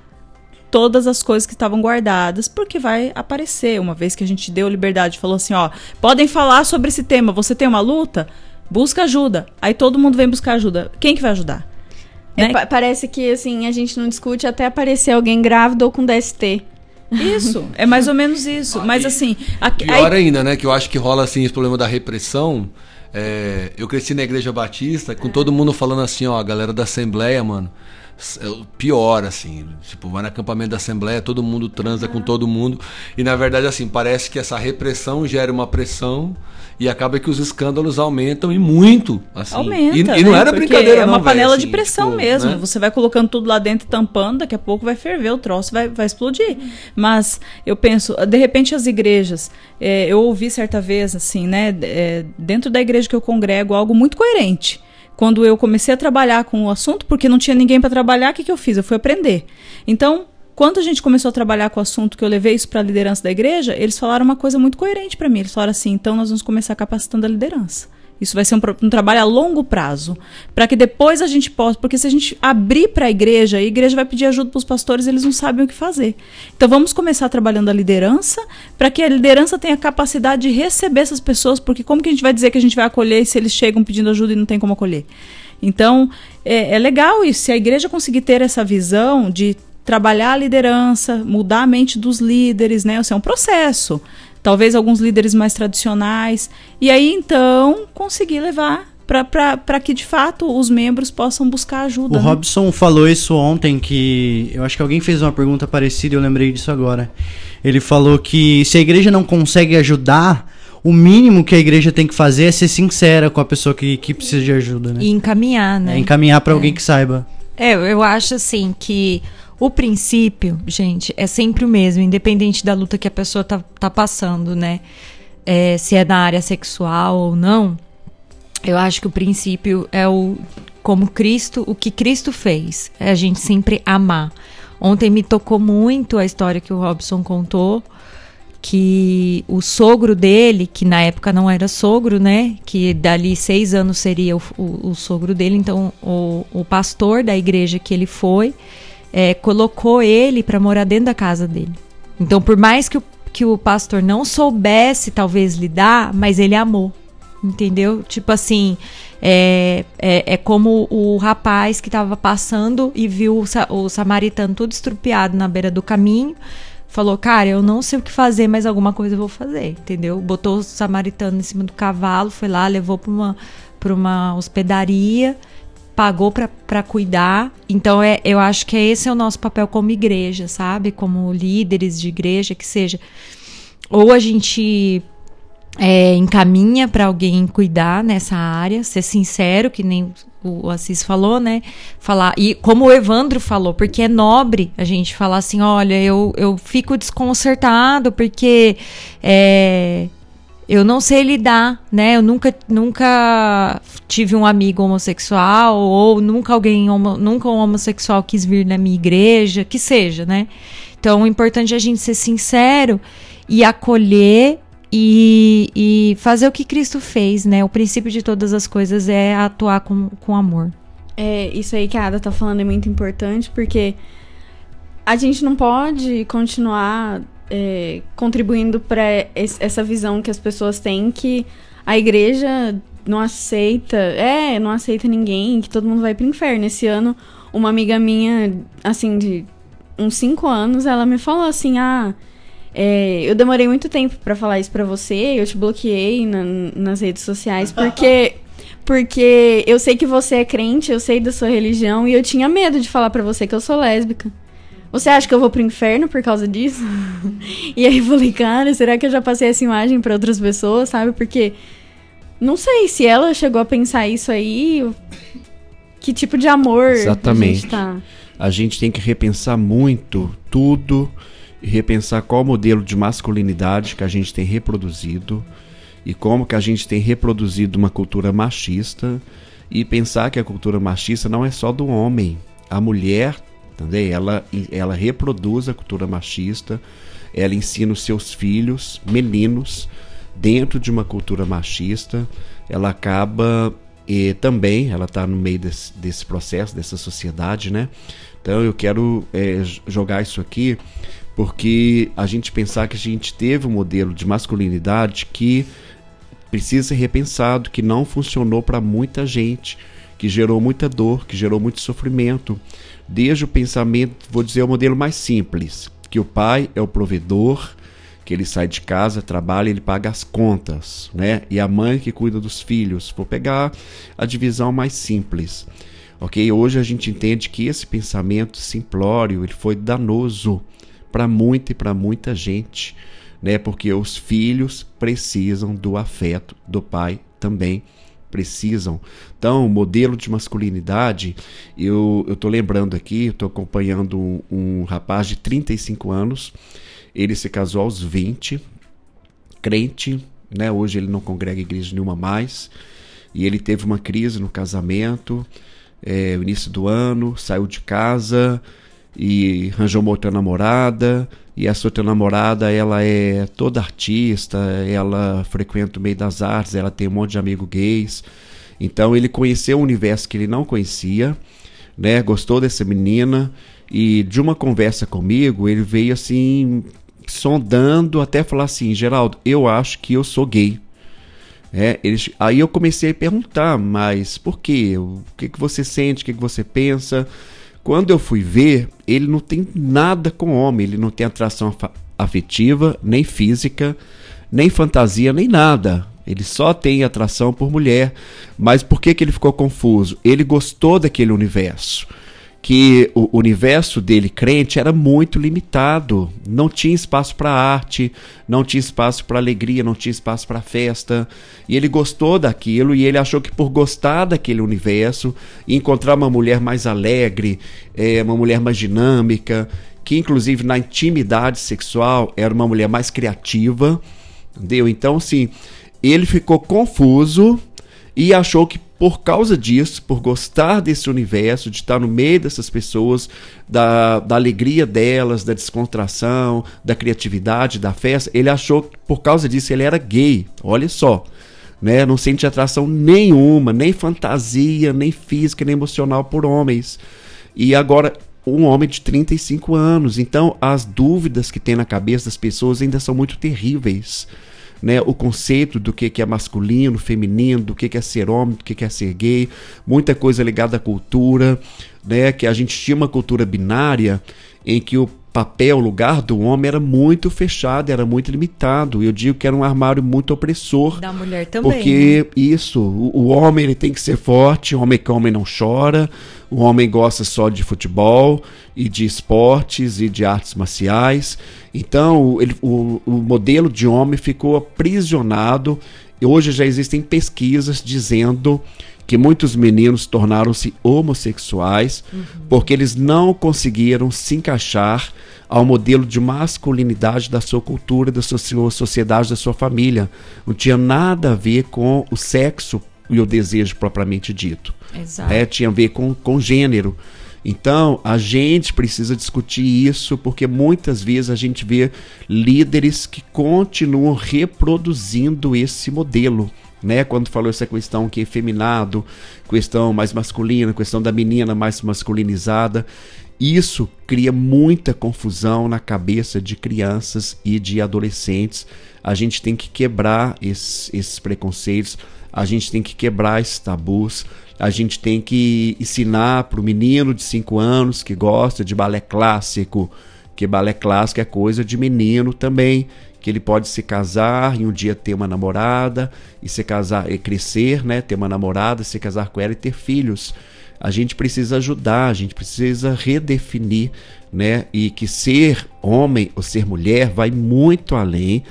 todas as coisas que estavam guardadas, porque vai aparecer, uma vez que a gente deu liberdade, falou assim, ó, podem falar sobre esse tema, você tem uma luta? Busca ajuda. Aí todo mundo vem buscar ajuda. Quem que vai ajudar? É, né? parece que assim, a gente não discute até aparecer alguém grávido ou com DST. Isso, é mais ou menos isso. Mas assim. Pior aí... ainda, né? Que eu acho que rola assim esse problema da repressão. É, eu cresci na igreja batista, com todo mundo falando assim, ó, a galera da Assembleia, mano. é Pior, assim. Tipo, vai no acampamento da Assembleia, todo mundo transa com todo mundo. E na verdade, assim, parece que essa repressão gera uma pressão e acaba que os escândalos aumentam e muito. Assim. Aumenta. E, e não né? era Porque brincadeira, É não, uma velho, panela assim, de pressão tipo, mesmo. né? Você vai colocando tudo lá dentro e tampando, daqui a pouco vai ferver o troço, vai, vai explodir. Mas eu penso, de repente as igrejas, é, eu ouvi certa vez, assim, né, é, dentro da igreja que eu congrego, algo muito coerente. Quando eu comecei a trabalhar com o assunto, porque não tinha ninguém para trabalhar, o que, que eu fiz? Eu fui aprender. Então, quando a gente começou a trabalhar com o assunto que eu levei isso para a liderança da igreja, eles falaram uma coisa muito coerente para mim. Eles falaram assim: então nós vamos começar capacitando a liderança. Isso vai ser um, um trabalho a longo prazo, para que depois a gente possa, porque se a gente abrir para a igreja, a igreja vai pedir ajuda para os pastores, eles não sabem o que fazer. Então vamos começar trabalhando a liderança, para que a liderança tenha capacidade de receber essas pessoas, porque como que a gente vai dizer que a gente vai acolher se eles chegam pedindo ajuda e não tem como acolher? Então, é, é legal isso. Se a igreja conseguir ter essa visão de trabalhar a liderança, mudar a mente dos líderes, né? Isso é um processo. Talvez alguns líderes mais tradicionais. E aí, então, conseguir levar para que, de fato, os membros possam buscar ajuda. O né? Robson falou isso ontem, que eu acho que alguém fez uma pergunta parecida e eu lembrei disso agora. Ele falou que se a igreja não consegue ajudar, o mínimo que a igreja tem que fazer é ser sincera com a pessoa que, que precisa de ajuda, né? E encaminhar, né? É encaminhar pra alguém que saiba. É, eu acho assim que o princípio, gente, é sempre o mesmo, independente da luta que a pessoa tá, tá passando, né? É, se é na área sexual ou não. Eu acho que o princípio é o como Cristo, o que Cristo fez, é a gente sempre amar. Ontem me tocou muito a história que o Robson contou, que o sogro dele, que na época não era sogro, né? Que dali seis anos seria o, o- o sogro dele, então o, o pastor da igreja que ele foi é, colocou ele para morar dentro da casa dele. Então, por mais que o, que o pastor não soubesse talvez lidar, mas ele amou. Entendeu? Tipo assim, é, é, é como o rapaz que estava passando e viu o, o samaritano todo estrupiado na beira do caminho. Falou, cara, eu não sei o que fazer, mas alguma coisa eu vou fazer, entendeu? Botou o samaritano em cima do cavalo, foi lá, levou para uma, pra uma hospedaria, pagou pra cuidar. Então, é, eu acho que esse é o nosso papel como igreja, sabe? Como líderes de igreja, que seja. Ou a gente é, encaminha para alguém cuidar nessa área, ser sincero, que nem o Assis falou, né? Falar, e como o Evandro falou, porque é nobre a gente falar assim: olha, eu, eu fico desconcertado porque é, eu não sei lidar, né? Eu nunca, nunca tive um amigo homossexual, ou nunca alguém, homo, nunca um homossexual quis vir na minha igreja, que seja, né? Então, o importante é a gente ser sincero e acolher e, e fazer o que Cristo fez, né? O princípio de todas as coisas é atuar com, com amor. É, isso aí que a Ada tá falando é muito importante, porque a gente não pode continuar é, contribuindo para essa visão que as pessoas têm que a igreja não aceita, é, não aceita ninguém, que todo mundo vai pro inferno. Esse ano, uma amiga minha, assim, de uns cinco anos, ela me falou assim, ah, é, eu demorei muito tempo pra falar isso pra você, eu te bloqueei na- nas redes sociais, porque porque eu sei que você é crente, eu sei da sua religião e eu tinha medo de falar pra você que eu sou lésbica. Você acha que eu vou pro inferno por causa disso? e aí eu falei, cara, será que eu já passei essa imagem pra outras pessoas, sabe? Porque não sei se ela chegou a pensar isso aí, que tipo de amor a Exatamente. gente tá. A gente tem que repensar muito tudo e repensar qual modelo de masculinidade que a gente tem reproduzido e como que a gente tem reproduzido uma cultura machista e pensar que a cultura machista não é só do homem. A mulher, entendeu? Ela, ela reproduz a cultura machista, ela ensina os seus filhos, meninos, dentro de uma cultura machista, ela acaba e também ela está no meio desse, desse processo, dessa sociedade, né? Então eu quero é, jogar isso aqui porque a gente pensar que a gente teve um modelo de masculinidade que precisa ser repensado, que não funcionou para muita gente, que gerou muita dor, que gerou muito sofrimento. Desde o pensamento, vou dizer o modelo mais simples, que o pai é o provedor, que que ele sai de casa, trabalha, ele paga as contas, né? E a mãe que cuida dos filhos. Vou pegar a divisão mais simples. Ok? Hoje a gente entende que esse pensamento simplório ele foi danoso para muita e para muita gente, né? Porque os filhos precisam do afeto do pai também precisam. Então, modelo de masculinidade, eu, tô lembrando aqui, tô acompanhando um, um rapaz de 35 anos, ele se casou aos 20, crente, né? Hoje ele não congrega igreja nenhuma mais, e ele teve uma crise no casamento, é, no início do ano, saiu de casa e arranjou uma outra namorada, e essa outra namorada ela é toda artista, ela frequenta o meio das artes, ela tem um monte de amigos gays. Então ele conheceu um universo que ele não conhecia, né? Gostou dessa menina e de uma conversa comigo, ele veio assim sondando até falar assim, Geraldo, eu acho que eu sou gay. É, eles, aí eu comecei a perguntar, mas por quê? O que, que você sente? O que, que você pensa? Quando eu fui ver, ele não tem nada com homem, ele não tem atração afetiva, nem física, nem fantasia, nem nada. Ele só tem atração por mulher. Mas por que, que ele ficou confuso? Ele gostou daquele universo que o universo dele crente era muito limitado, não tinha espaço para arte, não tinha espaço para alegria, não tinha espaço para festa, e ele gostou daquilo e ele achou que por gostar daquele universo encontrar uma mulher mais alegre, é, uma mulher mais dinâmica, que inclusive na intimidade sexual era uma mulher mais criativa, entendeu? Então, assim, ele ficou confuso e achou que por causa disso, por gostar desse universo, de estar no meio dessas pessoas, da, da alegria delas, da descontração, da criatividade, da festa, ele achou que por causa disso ele era gay. Olha só. Né? Não sente atração nenhuma, nem fantasia, nem física, nem emocional por homens. E agora, um homem de 35 anos. Então, as dúvidas que tem na cabeça das pessoas ainda são muito terríveis né, o conceito do que, que é masculino, feminino, do que, que é ser homem, do que, que é ser gay, muita coisa ligada à cultura, né, que a gente tinha uma cultura binária em que o papel, o lugar do homem era muito fechado, era muito limitado. Eu digo que era um armário muito opressor. Da mulher também. Porque né? isso, o, o, homem ele tem que ser forte, o homem que homem não chora, o homem gosta só de futebol e de esportes e de artes marciais. Então, ele, o, o modelo de homem ficou aprisionado. E hoje já existem pesquisas dizendo que muitos meninos tornaram-se homossexuais uhum. porque eles não conseguiram se encaixar ao modelo de masculinidade da sua cultura, da sua sociedade, da sua família. Não tinha nada a ver com o sexo e o desejo propriamente dito. Exato. É, tinha a ver com, com gênero. Então, a gente precisa discutir isso porque muitas vezes a gente vê líderes que continuam reproduzindo esse modelo né? Quando falou essa questão que é feminado, questão mais masculina, questão da menina mais masculinizada, isso cria muita confusão na cabeça de crianças e de adolescentes. A gente tem que quebrar esses, esses preconceitos, a gente tem que quebrar esses tabus, a gente tem que ensinar para o menino de 5 anos que gosta de balé clássico, que balé clássico é coisa de menino também, que ele pode se casar e um dia ter uma namorada e se casar e crescer, né, ter uma namorada, se casar com ela e ter filhos. A gente precisa ajudar, a gente precisa redefinir, né, e que ser homem ou ser mulher vai muito além,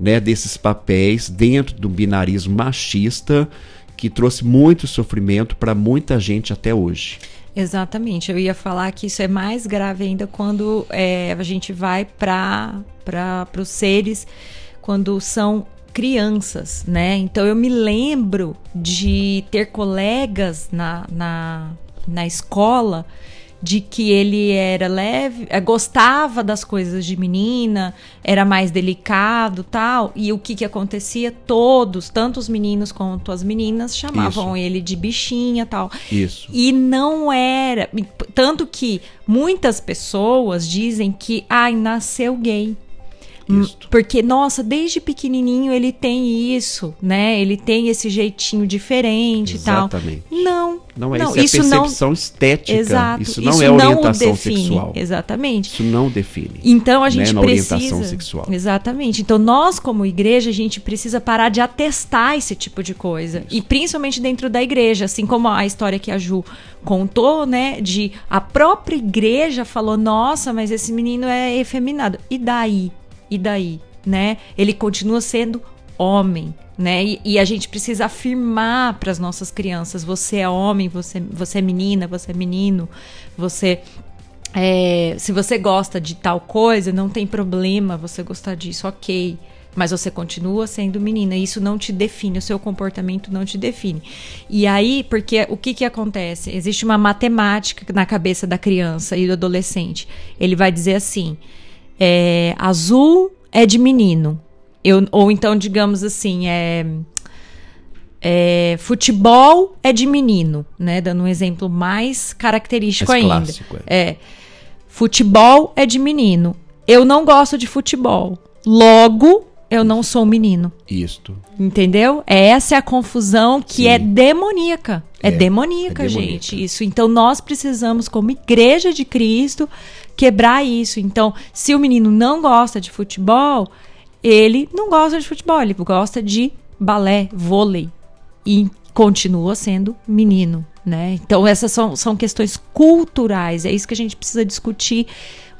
né, desses papéis dentro do binarismo machista que trouxe muito sofrimento para muita gente até hoje. Exatamente. Eu ia falar que isso é mais grave ainda quando é, a gente vai para os seres quando são crianças, né? Então eu me lembro de ter colegas na, na, na escola de que ele era leve, eh, gostava das coisas de menina, era mais delicado, tal. E o que que acontecia? Todos, tanto os meninos quanto as meninas, chamavam Isso. ele de bichinha, tal. Isso. E não era, tanto que muitas pessoas dizem que ai, nasceu gay. Hum, Isto. Porque, nossa, desde pequenininho ele tem isso, né? Ele tem esse jeitinho diferente Exatamente. e tal. Não. Não é não, isso, é isso não- percepção estética. Exato. Isso não é orientação o define. sexual. Exatamente. Isso não define. Então a gente na precisa. orientação sexual. Exatamente. Então nós, como igreja, a gente precisa parar de atestar esse tipo de coisa. E principalmente dentro da igreja, assim como a história que a Ju contou, né? De a própria igreja falou: nossa, mas esse menino é efeminado. E daí? E daí? Né? Ele continua sendo homem. Né? E, e a gente precisa afirmar para as nossas crianças: você é homem, você, você é menina, você é menino, você é, se você gosta de tal coisa, não tem problema você gostar disso, ok. Mas você continua sendo menina. Isso não te define, o seu comportamento não te define. E aí, porque o que, que acontece? Existe uma matemática na cabeça da criança e do adolescente. Ele vai dizer assim: é, azul é de menino. Eu, ou então, digamos assim, é, é, futebol é de menino, né? Dando um exemplo mais característico Mais ainda. clássico, é. É. Futebol é de menino. Eu não gosto de futebol. Logo, eu não sou menino. Isto. Entendeu? Essa é a confusão que Sim. é demoníaca. É, É, demoníaca, é demoníaca. gente. Isso. Então nós precisamos, como igreja de Cristo, quebrar isso. Então, se o menino não gosta de futebol, ele não gosta de futebol, ele gosta de balé, vôlei. E continua sendo menino. Né? Então, essas são, são questões culturais. É isso que a gente precisa discutir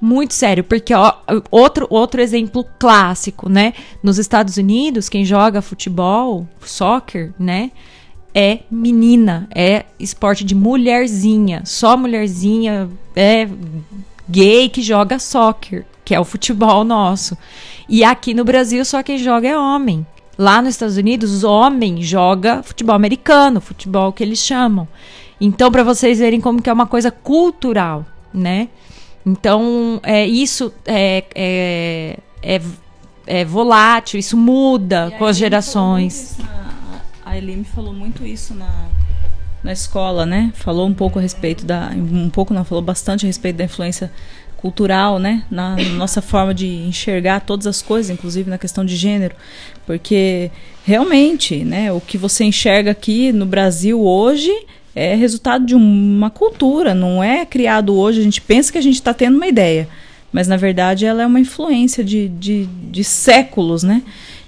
muito sério, porque ó, outro, outro exemplo clássico, né? Nos Estados Unidos, quem joga futebol, soccer, né? É menina, é esporte de mulherzinha, só mulherzinha, é gay que joga soccer, que é o futebol nosso. E aqui no Brasil só quem joga é homem. Lá nos Estados Unidos, homem joga futebol americano, futebol que eles chamam. Então, para vocês verem como que é uma coisa cultural, né? Então, é, isso é, é, é, é volátil, isso muda com as gerações. na- A Eline falou muito isso na, na escola, né? Falou um pouco a respeito da. Um pouco não, falou bastante a respeito da influência cultural, né? Na nossa forma de enxergar todas as coisas, inclusive na questão de gênero. Porque realmente, né, o que você enxerga aqui no Brasil hoje é resultado de uma cultura, não é criado hoje. A gente pensa que a gente está tendo uma ideia, mas na verdade ela é uma influência de, de, de séculos, né?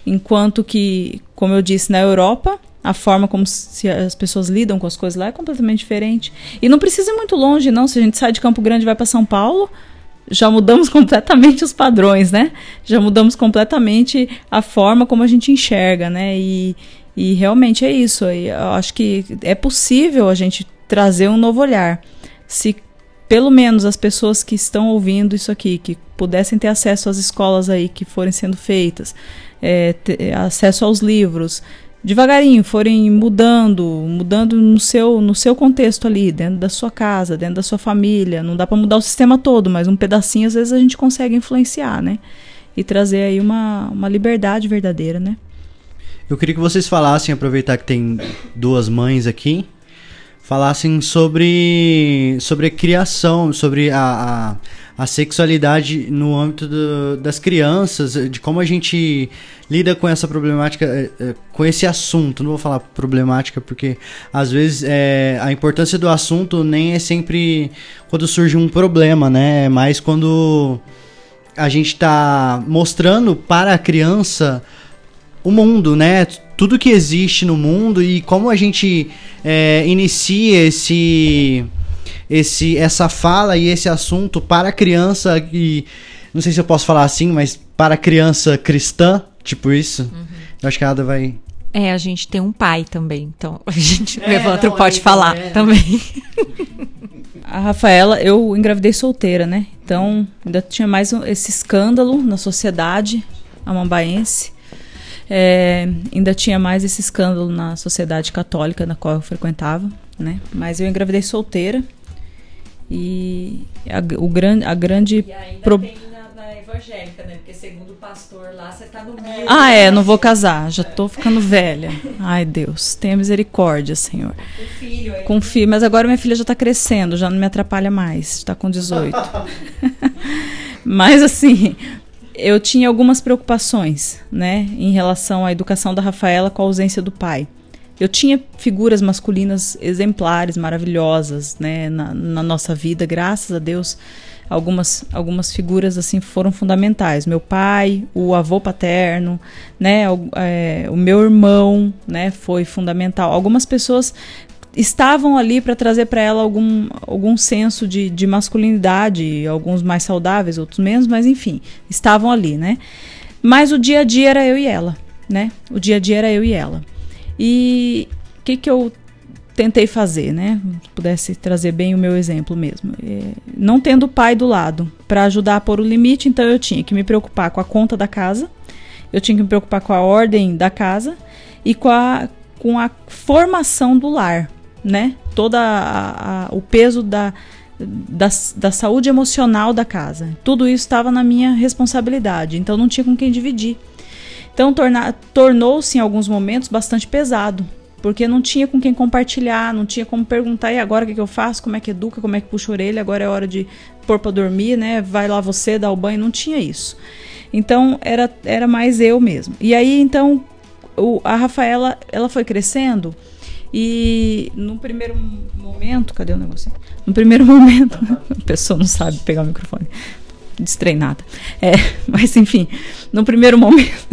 Enquanto que, como eu disse, na Europa, a forma como se as pessoas lidam com as coisas lá é completamente diferente. E não precisa ir muito longe, não. Se a gente sai de Campo Grande e vai para São Paulo, já mudamos completamente os padrões, né? Já mudamos completamente a forma como a gente enxerga, né? E, e realmente é isso. Eu acho que é possível a gente trazer um novo olhar. Se pelo menos as pessoas que estão ouvindo isso aqui, que pudessem ter acesso às escolas aí que forem sendo feitas, é, acesso aos livros, devagarinho forem mudando, mudando no seu, no seu contexto ali, dentro da sua casa, dentro da sua família. Não dá para mudar o sistema todo, mas um pedacinho às vezes a gente consegue influenciar, né? E trazer aí uma, uma liberdade verdadeira, né? Eu queria que vocês falassem, aproveitar que tem duas mães aqui, falassem sobre, sobre a criação, sobre a, a, a sexualidade no âmbito do- das crianças, de como a gente lida com essa problemática, eh, eh, com esse assunto. Não vou falar problemática porque às vezes eh, a importância do assunto nem é sempre quando surge um problema, né? É mais quando a gente está mostrando para a criança o mundo, né? Tudo que existe no mundo e como a gente é, inicia esse, esse, essa fala e esse assunto para criança e não sei se eu posso falar assim, mas para criança cristã, tipo isso. Eu acho que a Ada vai. É, a gente tem um pai também, então a gente É, levanta não, pode é, falar é. também. A Rafaela, eu engravidei solteira, né? Então, ainda tinha mais um- esse escândalo na sociedade amambaense. É, ainda tinha mais esse escândalo na sociedade católica na qual eu frequentava, né? Mas eu engravidei solteira. E a, o gran, a grande. pro- na, evangélica, né? Porque segundo o pastor lá, você tá no meio. Ah, é, não vou casar, já tô ficando velha. Ai, Deus, tenha misericórdia, Senhor. filho. Com filho, mas agora minha filha já tá crescendo, já não me atrapalha mais, está com 18. mas assim, eu tinha algumas preocupações, né, em relação à educação da Rafaela com a ausência do pai. Eu tinha figuras masculinas exemplares, maravilhosas, né, na, na nossa vida, graças a Deus. Algumas, algumas figuras assim foram fundamentais. Meu pai, o avô paterno, né, o, é, o meu irmão, né, foi fundamental. Algumas pessoas estavam ali para trazer para ela algum, algum senso de, de masculinidade, alguns mais saudáveis, outros menos, mas enfim, estavam ali, né? Mas o dia a dia era eu e ela, né? O dia a dia era eu e ela. E o que, que eu tentei fazer, né? Se pudesse trazer bem o meu exemplo mesmo. É, não tendo o pai do lado para ajudar a pôr o limite, então eu tinha que me preocupar com a conta da casa, eu tinha que me preocupar com a ordem da casa e com a, com a formação do lar né? Todo o peso da, da, da, saúde emocional da casa. Tudo isso estava na minha responsabilidade, então não tinha com quem dividir. Então tornou-se em alguns momentos bastante pesado, porque não tinha com quem compartilhar, não tinha como perguntar, e agora o que, que eu faço? Como é que educa? Como é que puxa a orelha? Agora é hora de pôr para dormir, né? Vai lá você dar o banho, não tinha isso. Então era, era mais eu mesmo. E aí então o, a Rafaela ela foi crescendo e no primeiro momento, cadê o negocinho? No primeiro momento, a pessoa não sabe pegar o microfone, destreinada. É, mas enfim, no primeiro momento.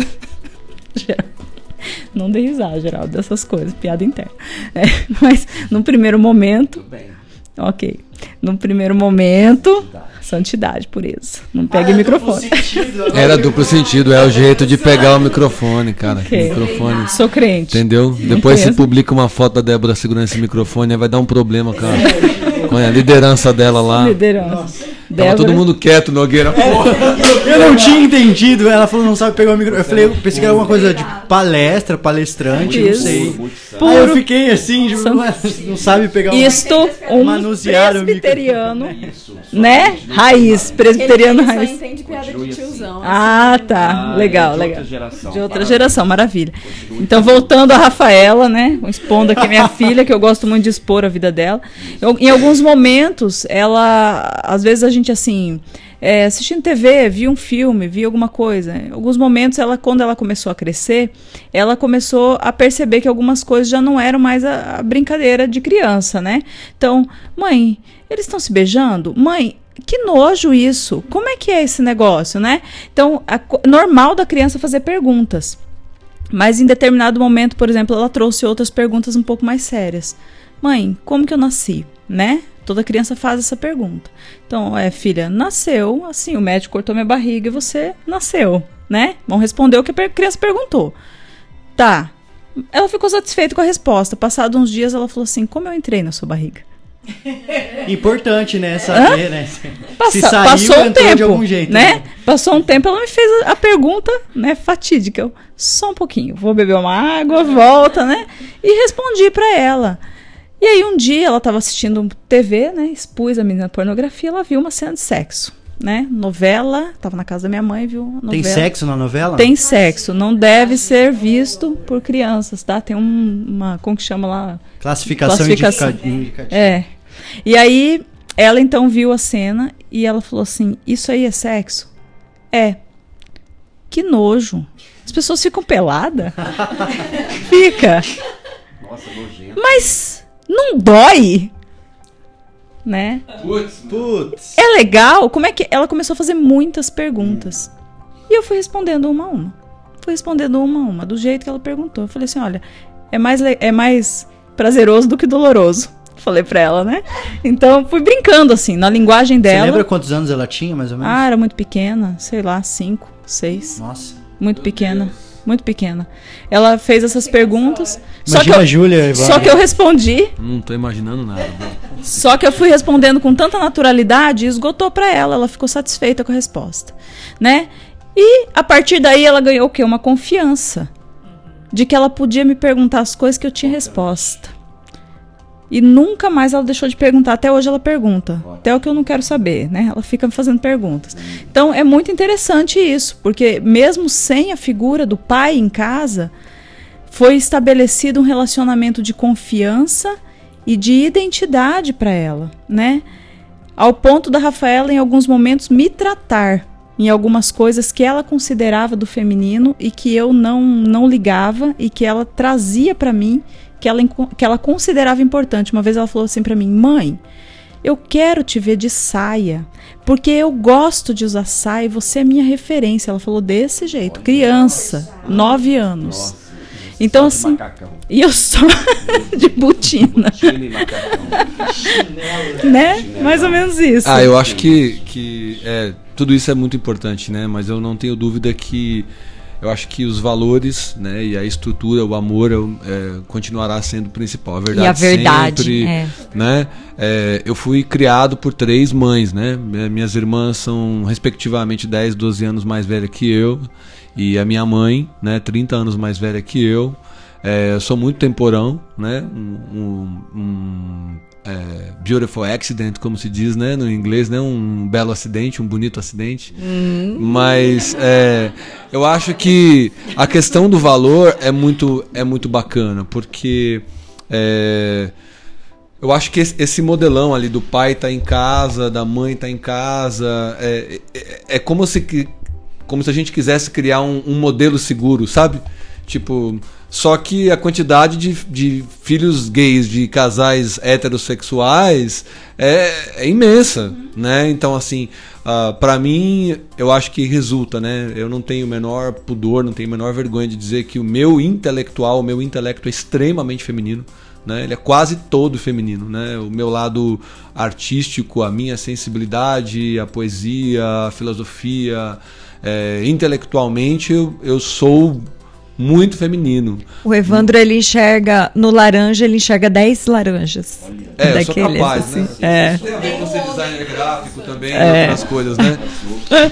Não dei risada, geral, dessas coisas, piada interna. É, mas no primeiro momento. Tudo bem. Ok. No primeiro momento, santidade, pureza. Não pegue ah, microfone. Sentido, Era duplo sentido, é o jeito de pegar o microfone, cara. Okay. Microfone. Sou crente. Entendeu? Depois você publica uma foto da Débora segurando esse microfone, vai dar um problema, cara. Com a liderança dela lá. Liderança. Nossa. Tava todo mundo quieto, Nogueira. É, eu não tinha entendido. Ela falou, não sabe pegar o microfone. Eu falei, eu pensei que era alguma coisa de palestra, palestrante, Isso. não sei. Puro. Aí eu fiquei assim, São... não sabe pegar Isto, um manusear presbiteriano, né? Raiz, presbiteriano Ele raiz. Só entende piada de tiozão. Ah, assim. tá. Ah, legal, é de legal. Outra geração. De outra geração, maravilha. Então, voltando a Rafaela, né? Expondo aqui minha filha, que eu gosto muito de expor a vida dela. Eu, em alguns momentos, ela, às vezes a gente assim, é, assistindo TV, via um filme, via alguma coisa. Em alguns momentos, ela, quando ela começou a crescer, ela começou a perceber que algumas coisas já não eram mais a, a brincadeira de criança, né? Então, mãe, eles estão se beijando? Mãe, que nojo isso! Como é que é esse negócio, né? Então, a, normal da criança fazer perguntas. Mas em determinado momento, por exemplo, ela trouxe outras perguntas um pouco mais sérias. Mãe, como que eu nasci, né? Toda criança faz essa pergunta. Então, é, filha, nasceu, assim, o médico cortou minha barriga e você nasceu, né? Vão responder o que a criança perguntou. Tá. Ela ficou satisfeita com a resposta. Passados uns dias, ela falou assim: Como eu entrei na sua barriga? Importante, né? Saber, Hã? né? Passa, Se saiu, passou um tempo, de algum jeito. Né? né? Passou um tempo, ela me fez a pergunta, né? Fatídica. Eu, só um pouquinho. Vou beber uma água, volta, né? E respondi para ela. E aí um dia ela estava assistindo TV, né? Expus a menina pornografia, ela viu uma cena de sexo, né? Novela, estava na casa da minha mãe, viu? Novela. Tem sexo na novela? Tem sexo, não deve ser visto por crianças, tá? Tem um, uma, como que chama lá? Classificação, Classificação. indicativa. É. E aí ela então viu a cena e ela falou assim: "Isso aí é sexo?" É. Que nojo. As pessoas ficam peladas? Fica. Nossa, nojento. Mas não dói? Né? Putz. Putz. É legal? Como é que. Ela começou a fazer muitas perguntas. E eu fui respondendo uma a uma. Fui respondendo uma a uma, do jeito que ela perguntou. Eu falei assim: olha, é mais, é mais prazeroso do que doloroso. Falei pra ela, né? Então fui brincando, assim, na linguagem dela. Você lembra quantos anos ela tinha, mais ou menos? Ah, era muito pequena, sei lá, cinco, seis. Nossa. Muito pequena. Deus muito pequena. Ela fez essas perguntas. Imagina só que eu, a Júlia. Só que eu respondi. Não tô imaginando nada. Só que eu fui respondendo com tanta naturalidade e esgotou para ela. Ela ficou satisfeita com a resposta, né? E a partir daí ela ganhou o quê? Uma confiança de que ela podia me perguntar as coisas que eu tinha resposta. E nunca mais ela deixou de perguntar. Até hoje ela pergunta. Até o que eu não quero saber, né? Ela fica fazendo perguntas. Então é muito interessante isso, porque mesmo sem a figura do pai em casa, foi estabelecido um relacionamento de confiança e de identidade para ela, né? Ao ponto da Rafaela em alguns momentos me tratar em algumas coisas que ela considerava do feminino e que eu não não ligava e que ela trazia para mim que ela que ela considerava importante. Uma vez ela falou assim para mim: "Mãe, eu quero te ver de saia, porque eu gosto de usar saia e você é minha referência". Ela falou desse jeito, criança, nove anos. Então assim, Macacão. e eu só de botina, Chile e macacão. né? Mais ou menos isso. Ah, eu acho que, que é, tudo isso é muito importante, né? Mas eu não tenho dúvida que eu acho que os valores, né, e a estrutura, o amor é, é, continuará sendo o principal. A verdade, E a verdade, sempre, é. né? É, eu fui criado por três mães, né? Mi- Minhas irmãs são respectivamente 10, 12 anos mais velha que eu e a minha mãe, né, 30 anos mais velha que eu. É, eu sou muito temporão, né? Um, um- um, é, beautiful accident, como se diz, né? No inglês, né? Um belo acidente, um bonito acidente. Mas é, eu acho que a questão do valor é muito, é muito bacana, porque é, eu acho que esse, modelão ali do pai tá em casa, da mãe tá em casa, é, é, é como se como se a gente quisesse criar um, um modelo seguro, sabe? Tipo, só que a quantidade de, de filhos gays de casais heterossexuais é, é imensa, né? Então, assim, ah, pra mim, eu acho que resulta, né? Eu não tenho o menor pudor, não tenho a menor vergonha de dizer que o meu intelectual, o meu intelecto é extremamente feminino. Né? Ele é quase todo feminino, né? O meu lado artístico, a minha sensibilidade, a poesia, a filosofia, é, intelectualmente eu, eu sou muito feminino. O Evandro, ele enxerga no laranja, ele enxerga 10 laranjas. É, eu sou capaz, assim. né? É. Isso tem a ver com ser designer gráfico também, e outras coisas, né?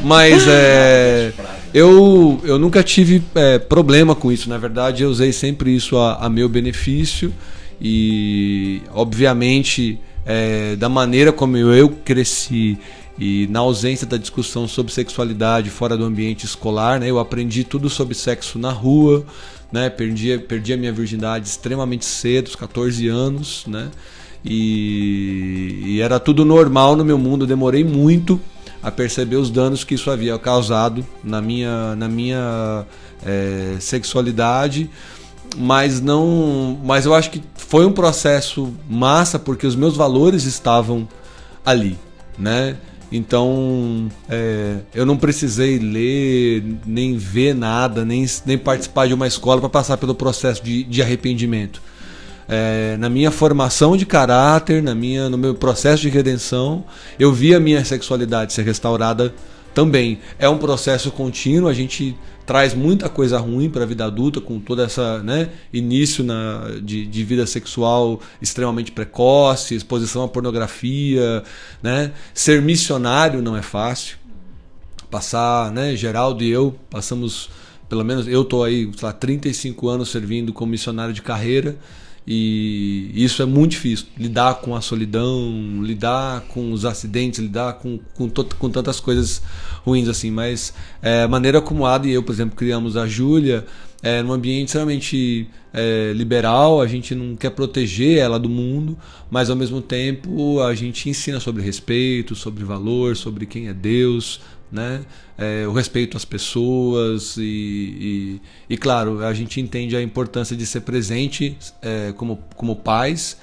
Mas é, eu, eu nunca tive é, problema com isso. Na verdade, eu usei sempre isso a, a meu benefício e, obviamente, é, da maneira como eu cresci e na ausência da discussão sobre sexualidade fora do ambiente escolar, né, eu aprendi tudo sobre sexo na rua, né, perdi, perdi a minha virgindade extremamente cedo, aos 14 anos, né, e, e era tudo normal no meu mundo. Demorei muito a perceber os danos que isso havia causado na minha, na minha eh, sexualidade mas não mas eu acho que foi um processo massa porque os meus valores estavam ali né então é, eu não precisei ler nem ver nada nem, nem participar de uma escola para passar pelo processo de, de arrependimento é, na minha formação de caráter, na minha, no meu processo de redenção, eu vi a minha sexualidade ser restaurada também. É um processo contínuo, a gente traz muita coisa ruim para a vida adulta, com toda essa né, início na, de, de vida sexual extremamente precoce, exposição à pornografia, né? Ser missionário não é fácil. Passar, né, Geraldo e eu passamos, pelo menos eu tô aí, sei lá, 35 anos servindo como missionário de carreira. E isso é muito difícil. Lidar com a solidão, lidar com os acidentes, lidar com, com, com tantas coisas ruins assim. Mas é, maneira como Ada e eu, por exemplo, criamos a Júlia, é num ambiente extremamente é, liberal, a gente não quer proteger ela do mundo, mas ao mesmo tempo a gente ensina sobre respeito, sobre valor, sobre quem é Deus, né? É, o respeito às pessoas e, e, e, claro, a gente entende a importância de ser presente é, como, como pais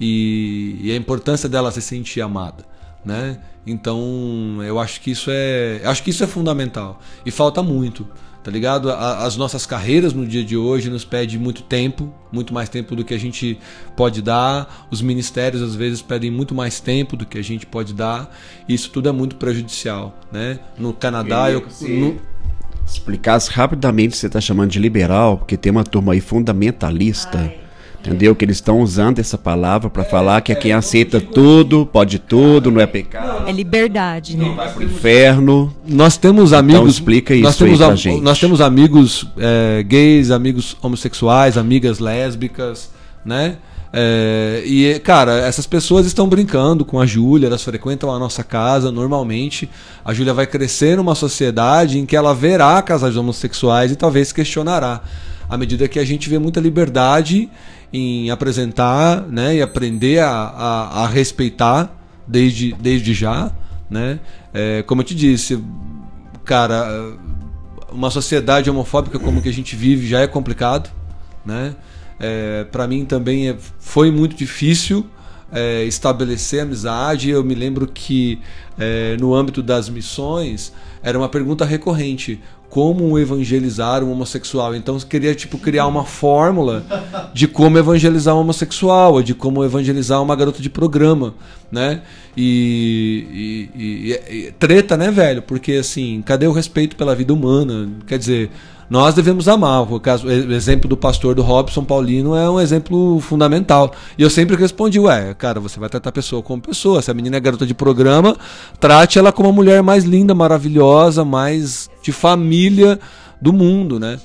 e, e a importância dela se sentir amada, né? Então, eu acho que isso é, acho que isso é fundamental e falta muito, tá ligado? A- As nossas carreiras no dia de hoje nos pede muito tempo, muito mais tempo do que a gente pode dar. Os ministérios às vezes pedem muito mais tempo do que a gente pode dar. E isso tudo é muito prejudicial, né? No Canadá, eu, no- Explicasse rapidamente você está chamando de liberal, porque tem uma turma aí fundamentalista, entendeu? Que eles estão usando essa palavra para falar que é quem aceita tudo, pode tudo, não é pecado, É liberdade, né? vai pro inferno. nós temos amigos. Então explica nós isso aí temos, pra am- gente. Nós temos amigos é, gays, amigos homossexuais, amigas lésbicas, né? É, e, cara, essas pessoas estão brincando com a Júlia, elas frequentam a nossa casa normalmente. A Júlia vai crescer numa sociedade em que ela verá casais homossexuais e talvez questionará. À medida que a gente vê muita liberdade em apresentar né, e aprender a, a, a respeitar desde, desde já. Né? É, como eu te disse, cara, uma sociedade homofóbica como que a gente vive já é complicado, né? É, para mim também é, foi muito difícil é, estabelecer amizade. Eu me lembro que é, no âmbito das missões era uma pergunta recorrente: como evangelizar um homossexual? Então queria tipo criar uma fórmula de como evangelizar um homossexual, ou de como evangelizar uma garota de programa, né? E, e, e, e treta, né, velho? Porque assim, cadê o respeito pela vida humana? Quer dizer, nós devemos amar. O, caso, o exemplo do pastor do Robson Paulino é um exemplo fundamental. E eu sempre respondi, ué, cara, você vai tratar a pessoa como pessoa. Se a menina é garota de programa, trate ela como a mulher mais linda, maravilhosa, mais de família do mundo, né?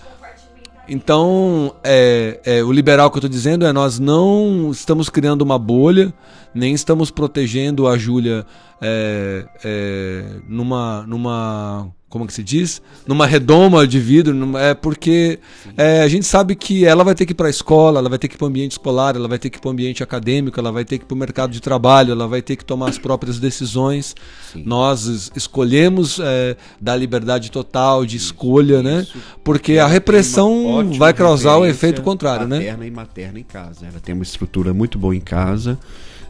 Então, é, é, o liberal que eu estou dizendo é nós não estamos criando uma bolha, nem estamos protegendo a Júlia é, é, numa, numa como que se diz? Numa redoma de vidro, numa, é porque é, a gente sabe que ela vai ter que ir para a escola, ela vai ter que ir para o ambiente escolar, ela vai ter que ir para o ambiente acadêmico, ela vai ter que ir para o mercado de trabalho, ela vai ter que tomar as próprias decisões. Sim. Nós escolhemos é, dar liberdade total de escolha, né? isso? Porque a repressão vai causar o efeito contrário, né? Materna e materna em casa. Ela tem uma estrutura muito boa em casa,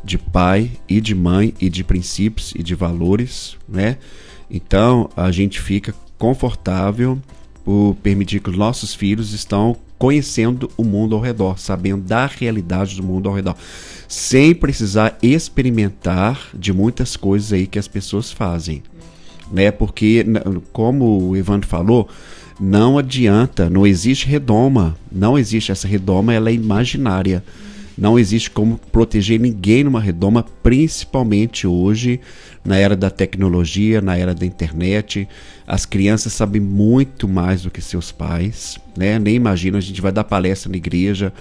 de pai e de mãe e de princípios e de valores, né? Então a gente fica confortável por permitir que os nossos filhos estão conhecendo o mundo ao redor, sabendo da realidade do mundo ao redor, sem precisar experimentar de muitas coisas aí que as pessoas fazem, né? Porque como o Evandro falou, não adianta, não existe redoma, não existe essa redoma, ela é imaginária. Não existe como proteger ninguém numa redoma, principalmente hoje na era da tecnologia, na era da internet. As crianças sabem muito mais do que seus pais, né? Nem imagina, a gente vai dar palestra na igreja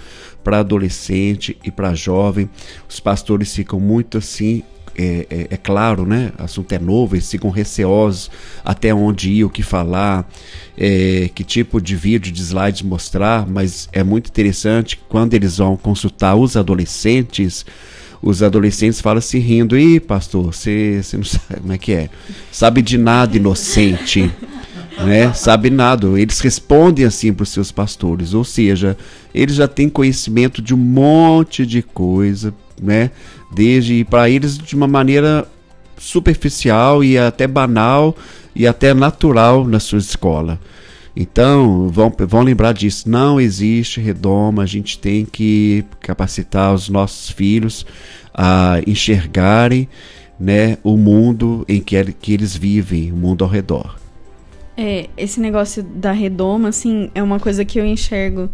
para adolescente e para jovem. Os pastores ficam muito assim é, é, é, claro, né? O assunto é novo, eles ficam receosos até onde ir, o que falar, é, que tipo de vídeo, de slides mostrar, mas é muito interessante quando eles vão consultar os adolescentes os adolescentes falam se rindo, e pastor, você não sabe como é que é? Sabe de nada, inocente. né? Sabe nada. Eles respondem assim para os seus pastores, ou seja, eles já têm conhecimento de um monte de coisa, né? Desde para eles de uma maneira superficial e até banal e até natural na sua escola. Então, vão, vão lembrar disso. Não existe redoma, a gente tem que capacitar os nossos filhos a enxergarem né, o mundo em que, que eles vivem, o mundo ao redor. É, esse negócio da redoma, assim, é uma coisa que eu enxergo,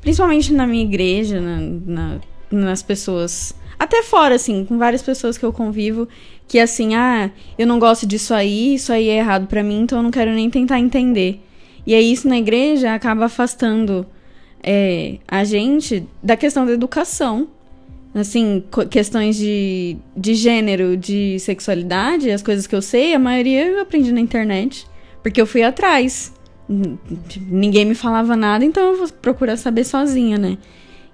principalmente na minha igreja, na, na, nas pessoas, até fora, assim, com várias pessoas que eu convivo, que assim, ah, eu não gosto disso aí, isso aí é errado para mim, então eu não quero nem tentar entender. E aí isso na igreja acaba afastando é, a gente da questão da educação. Assim, questões de, de gênero, de sexualidade, as coisas que eu sei, a maioria eu aprendi na internet. Porque eu fui atrás. Ninguém me falava nada, então eu vou procurar saber sozinha, né?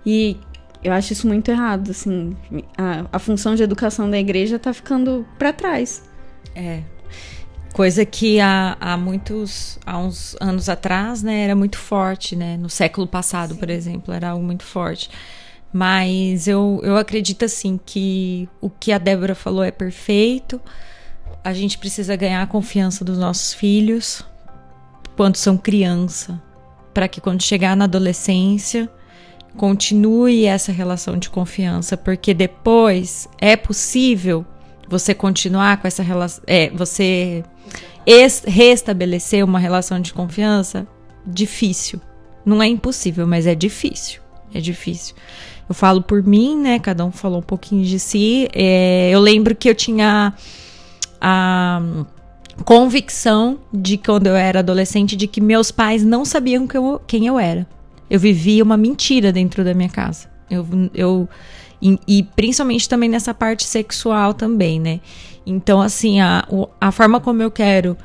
E eu acho isso muito errado, assim. A, a função de educação da igreja tá ficando para trás. É, Coisa que há, há muitos, há uns anos atrás, né, era muito forte, né? No século passado, Sim. por exemplo, era algo muito forte. Mas eu, eu acredito, assim, que o que a Débora falou é perfeito. A gente precisa ganhar a confiança dos nossos filhos quando são criança, para que quando chegar na adolescência continue essa relação de confiança, porque depois é possível você continuar com essa relação, é, você restabelecer uma relação de confiança, difícil. Não é impossível, mas é difícil. É difícil. Eu falo por mim, né? Cada um falou um pouquinho de si. É, eu lembro que eu tinha a convicção de quando eu era adolescente de que meus pais não sabiam que eu, quem eu era. Eu vivia uma mentira dentro da minha casa. Eu, eu e, e principalmente também nessa parte sexual também, né? Então, assim, a, a forma como eu quero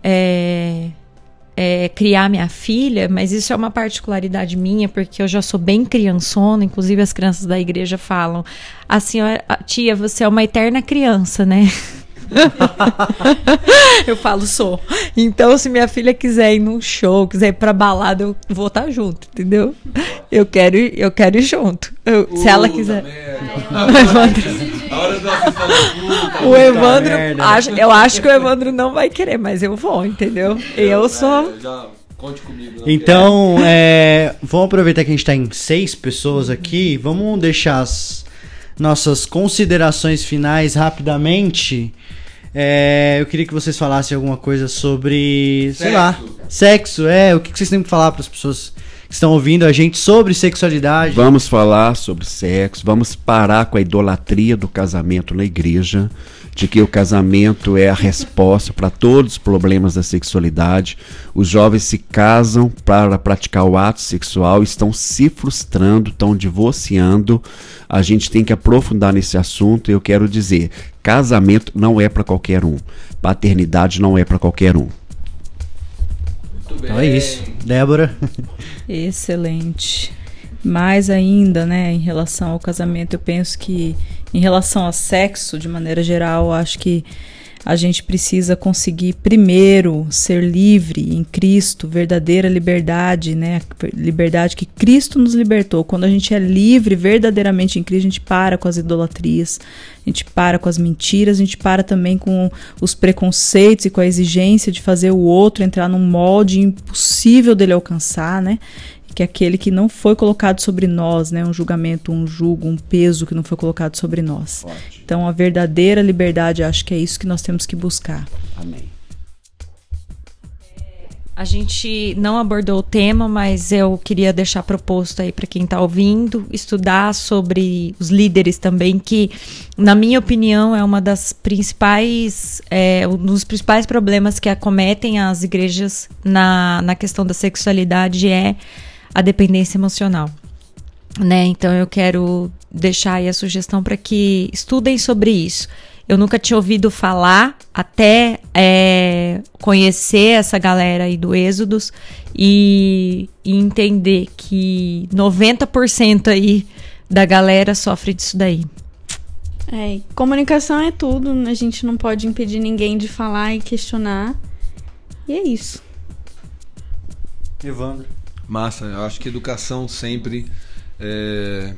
é, é, criar minha filha, mas isso é uma particularidade minha, porque eu já sou bem criançona, inclusive as crianças da igreja falam: a senhora, a tia, você é uma eterna criança, né? eu falo, sou. Então, se minha filha quiser ir num show, quiser ir pra balada, eu vou estar junto, entendeu? Eu quero ir, eu quero ir junto. Eu- se ela quiser. O Evandro, acho- eu acho que o Evandro não vai querer, mas eu vou, entendeu? Eu sou. já conte comigo. né? Então, é, vamos aproveitar que a gente tá em seis pessoas aqui. Vamos deixar as nossas considerações finais rapidamente. É, eu queria que vocês falassem alguma coisa sobre, sei lá, sexo. É, o que que vocês têm que falar para as pessoas que estão ouvindo a gente sobre sexualidade? Vamos falar sobre sexo, vamos parar com a idolatria do casamento na igreja, de que o casamento é a resposta para todos os problemas da sexualidade. Os jovens se casam para praticar o ato sexual, estão se frustrando, estão divorciando. A gente tem que aprofundar nesse assunto. Eu quero dizer, casamento não é para qualquer um, paternidade não é para qualquer um. Então é isso. Débora. Excelente. Mais ainda, né, em relação ao casamento, eu penso que em relação ao sexo, de maneira geral, acho que a gente precisa conseguir primeiro ser livre em Cristo, verdadeira liberdade, né? Liberdade que Cristo nos libertou. Quando a gente é livre verdadeiramente em Cristo, a gente para com as idolatrias, a gente para com as mentiras, a gente para também com os preconceitos e com a exigência de fazer o outro entrar num molde impossível dele alcançar, né? Que é aquele que não foi colocado sobre nós, né? Um julgamento, um julgo, um peso que não foi colocado sobre nós. Então, a verdadeira liberdade, acho que é isso que nós temos que buscar. Amém. A gente não abordou o tema, mas eu queria deixar proposto aí para quem está ouvindo estudar sobre os líderes também, que, na minha opinião, é uma das principais, é, um dos principais problemas que acometem as igrejas na, na questão da sexualidade é a dependência emocional. Né? Então eu quero deixar aí a sugestão para que estudem sobre isso. Eu nunca tinha ouvido falar até é, conhecer essa galera aí do Êxodos e, e entender que 90% aí da galera sofre disso daí. É, comunicação é tudo, a gente não pode impedir ninguém de falar e questionar. E é isso. Evandro. Massa, eu acho que educação sempre é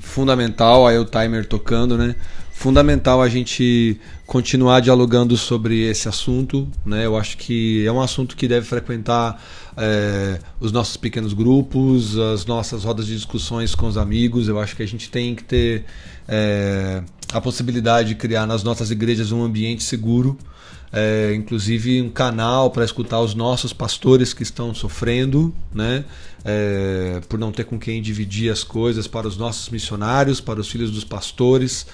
fundamental, aí o timer tocando, né? Fundamental a gente continuar dialogando sobre esse assunto, né? Eu acho que é um assunto que deve frequentar é, os nossos pequenos grupos, as nossas rodas de discussões com os amigos. Eu acho que a gente tem que ter é, a possibilidade de criar nas nossas igrejas um ambiente seguro, é, inclusive um canal para escutar os nossos pastores que estão sofrendo, né? É, por não ter com quem dividir as coisas para os nossos missionários, para os filhos dos pastores.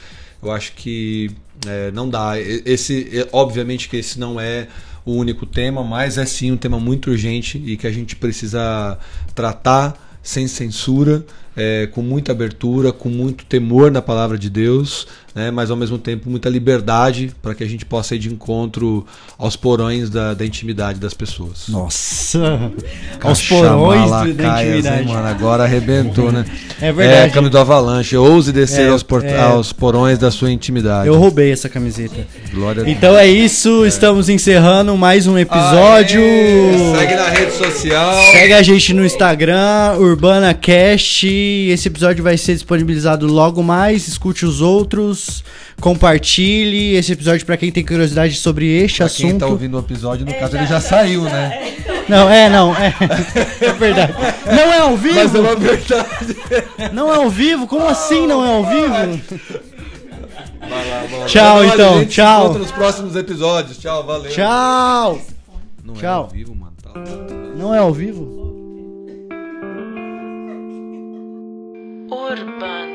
Eu acho que é, não dá. Esse, obviamente que esse não é o único tema, mas é sim um tema muito urgente e que a gente precisa tratar sem censura, é, com muita abertura, com muito temor na palavra de Deus, né, mas ao mesmo tempo muita liberdade para que a gente possa ir de encontro aos porões da, da intimidade das pessoas. Nossa! Aos porões da intimidade. mano, agora arrebentou, né? É verdade. É, caminho do Avalanche. Ouse descer É, aos, por- é. aos porões da sua intimidade. Eu roubei essa camiseta. Glória a Deus. Então é isso, estamos encerrando mais um episódio. Aê, segue na rede social. Segue a gente no Instagram, UrbanaCast. Esse episódio vai ser disponibilizado logo mais. Escute os outros, compartilhe esse episódio pra quem tem curiosidade sobre este Pra quem assunto. tá ouvindo o episódio, no caso, ele já saiu, né? Não, é, não, é. É verdade. Não é ao vivo? Mas é uma verdade. Não é ao vivo? Como assim não é ao vivo? Vai lá, vai lá. Tchau, então, gente se tchau. encontra nos próximos episódios. Tchau, valeu. Tchau! Não é Tchau. ao vivo, mano. Tá louco. Não é ao vivo? Urbana.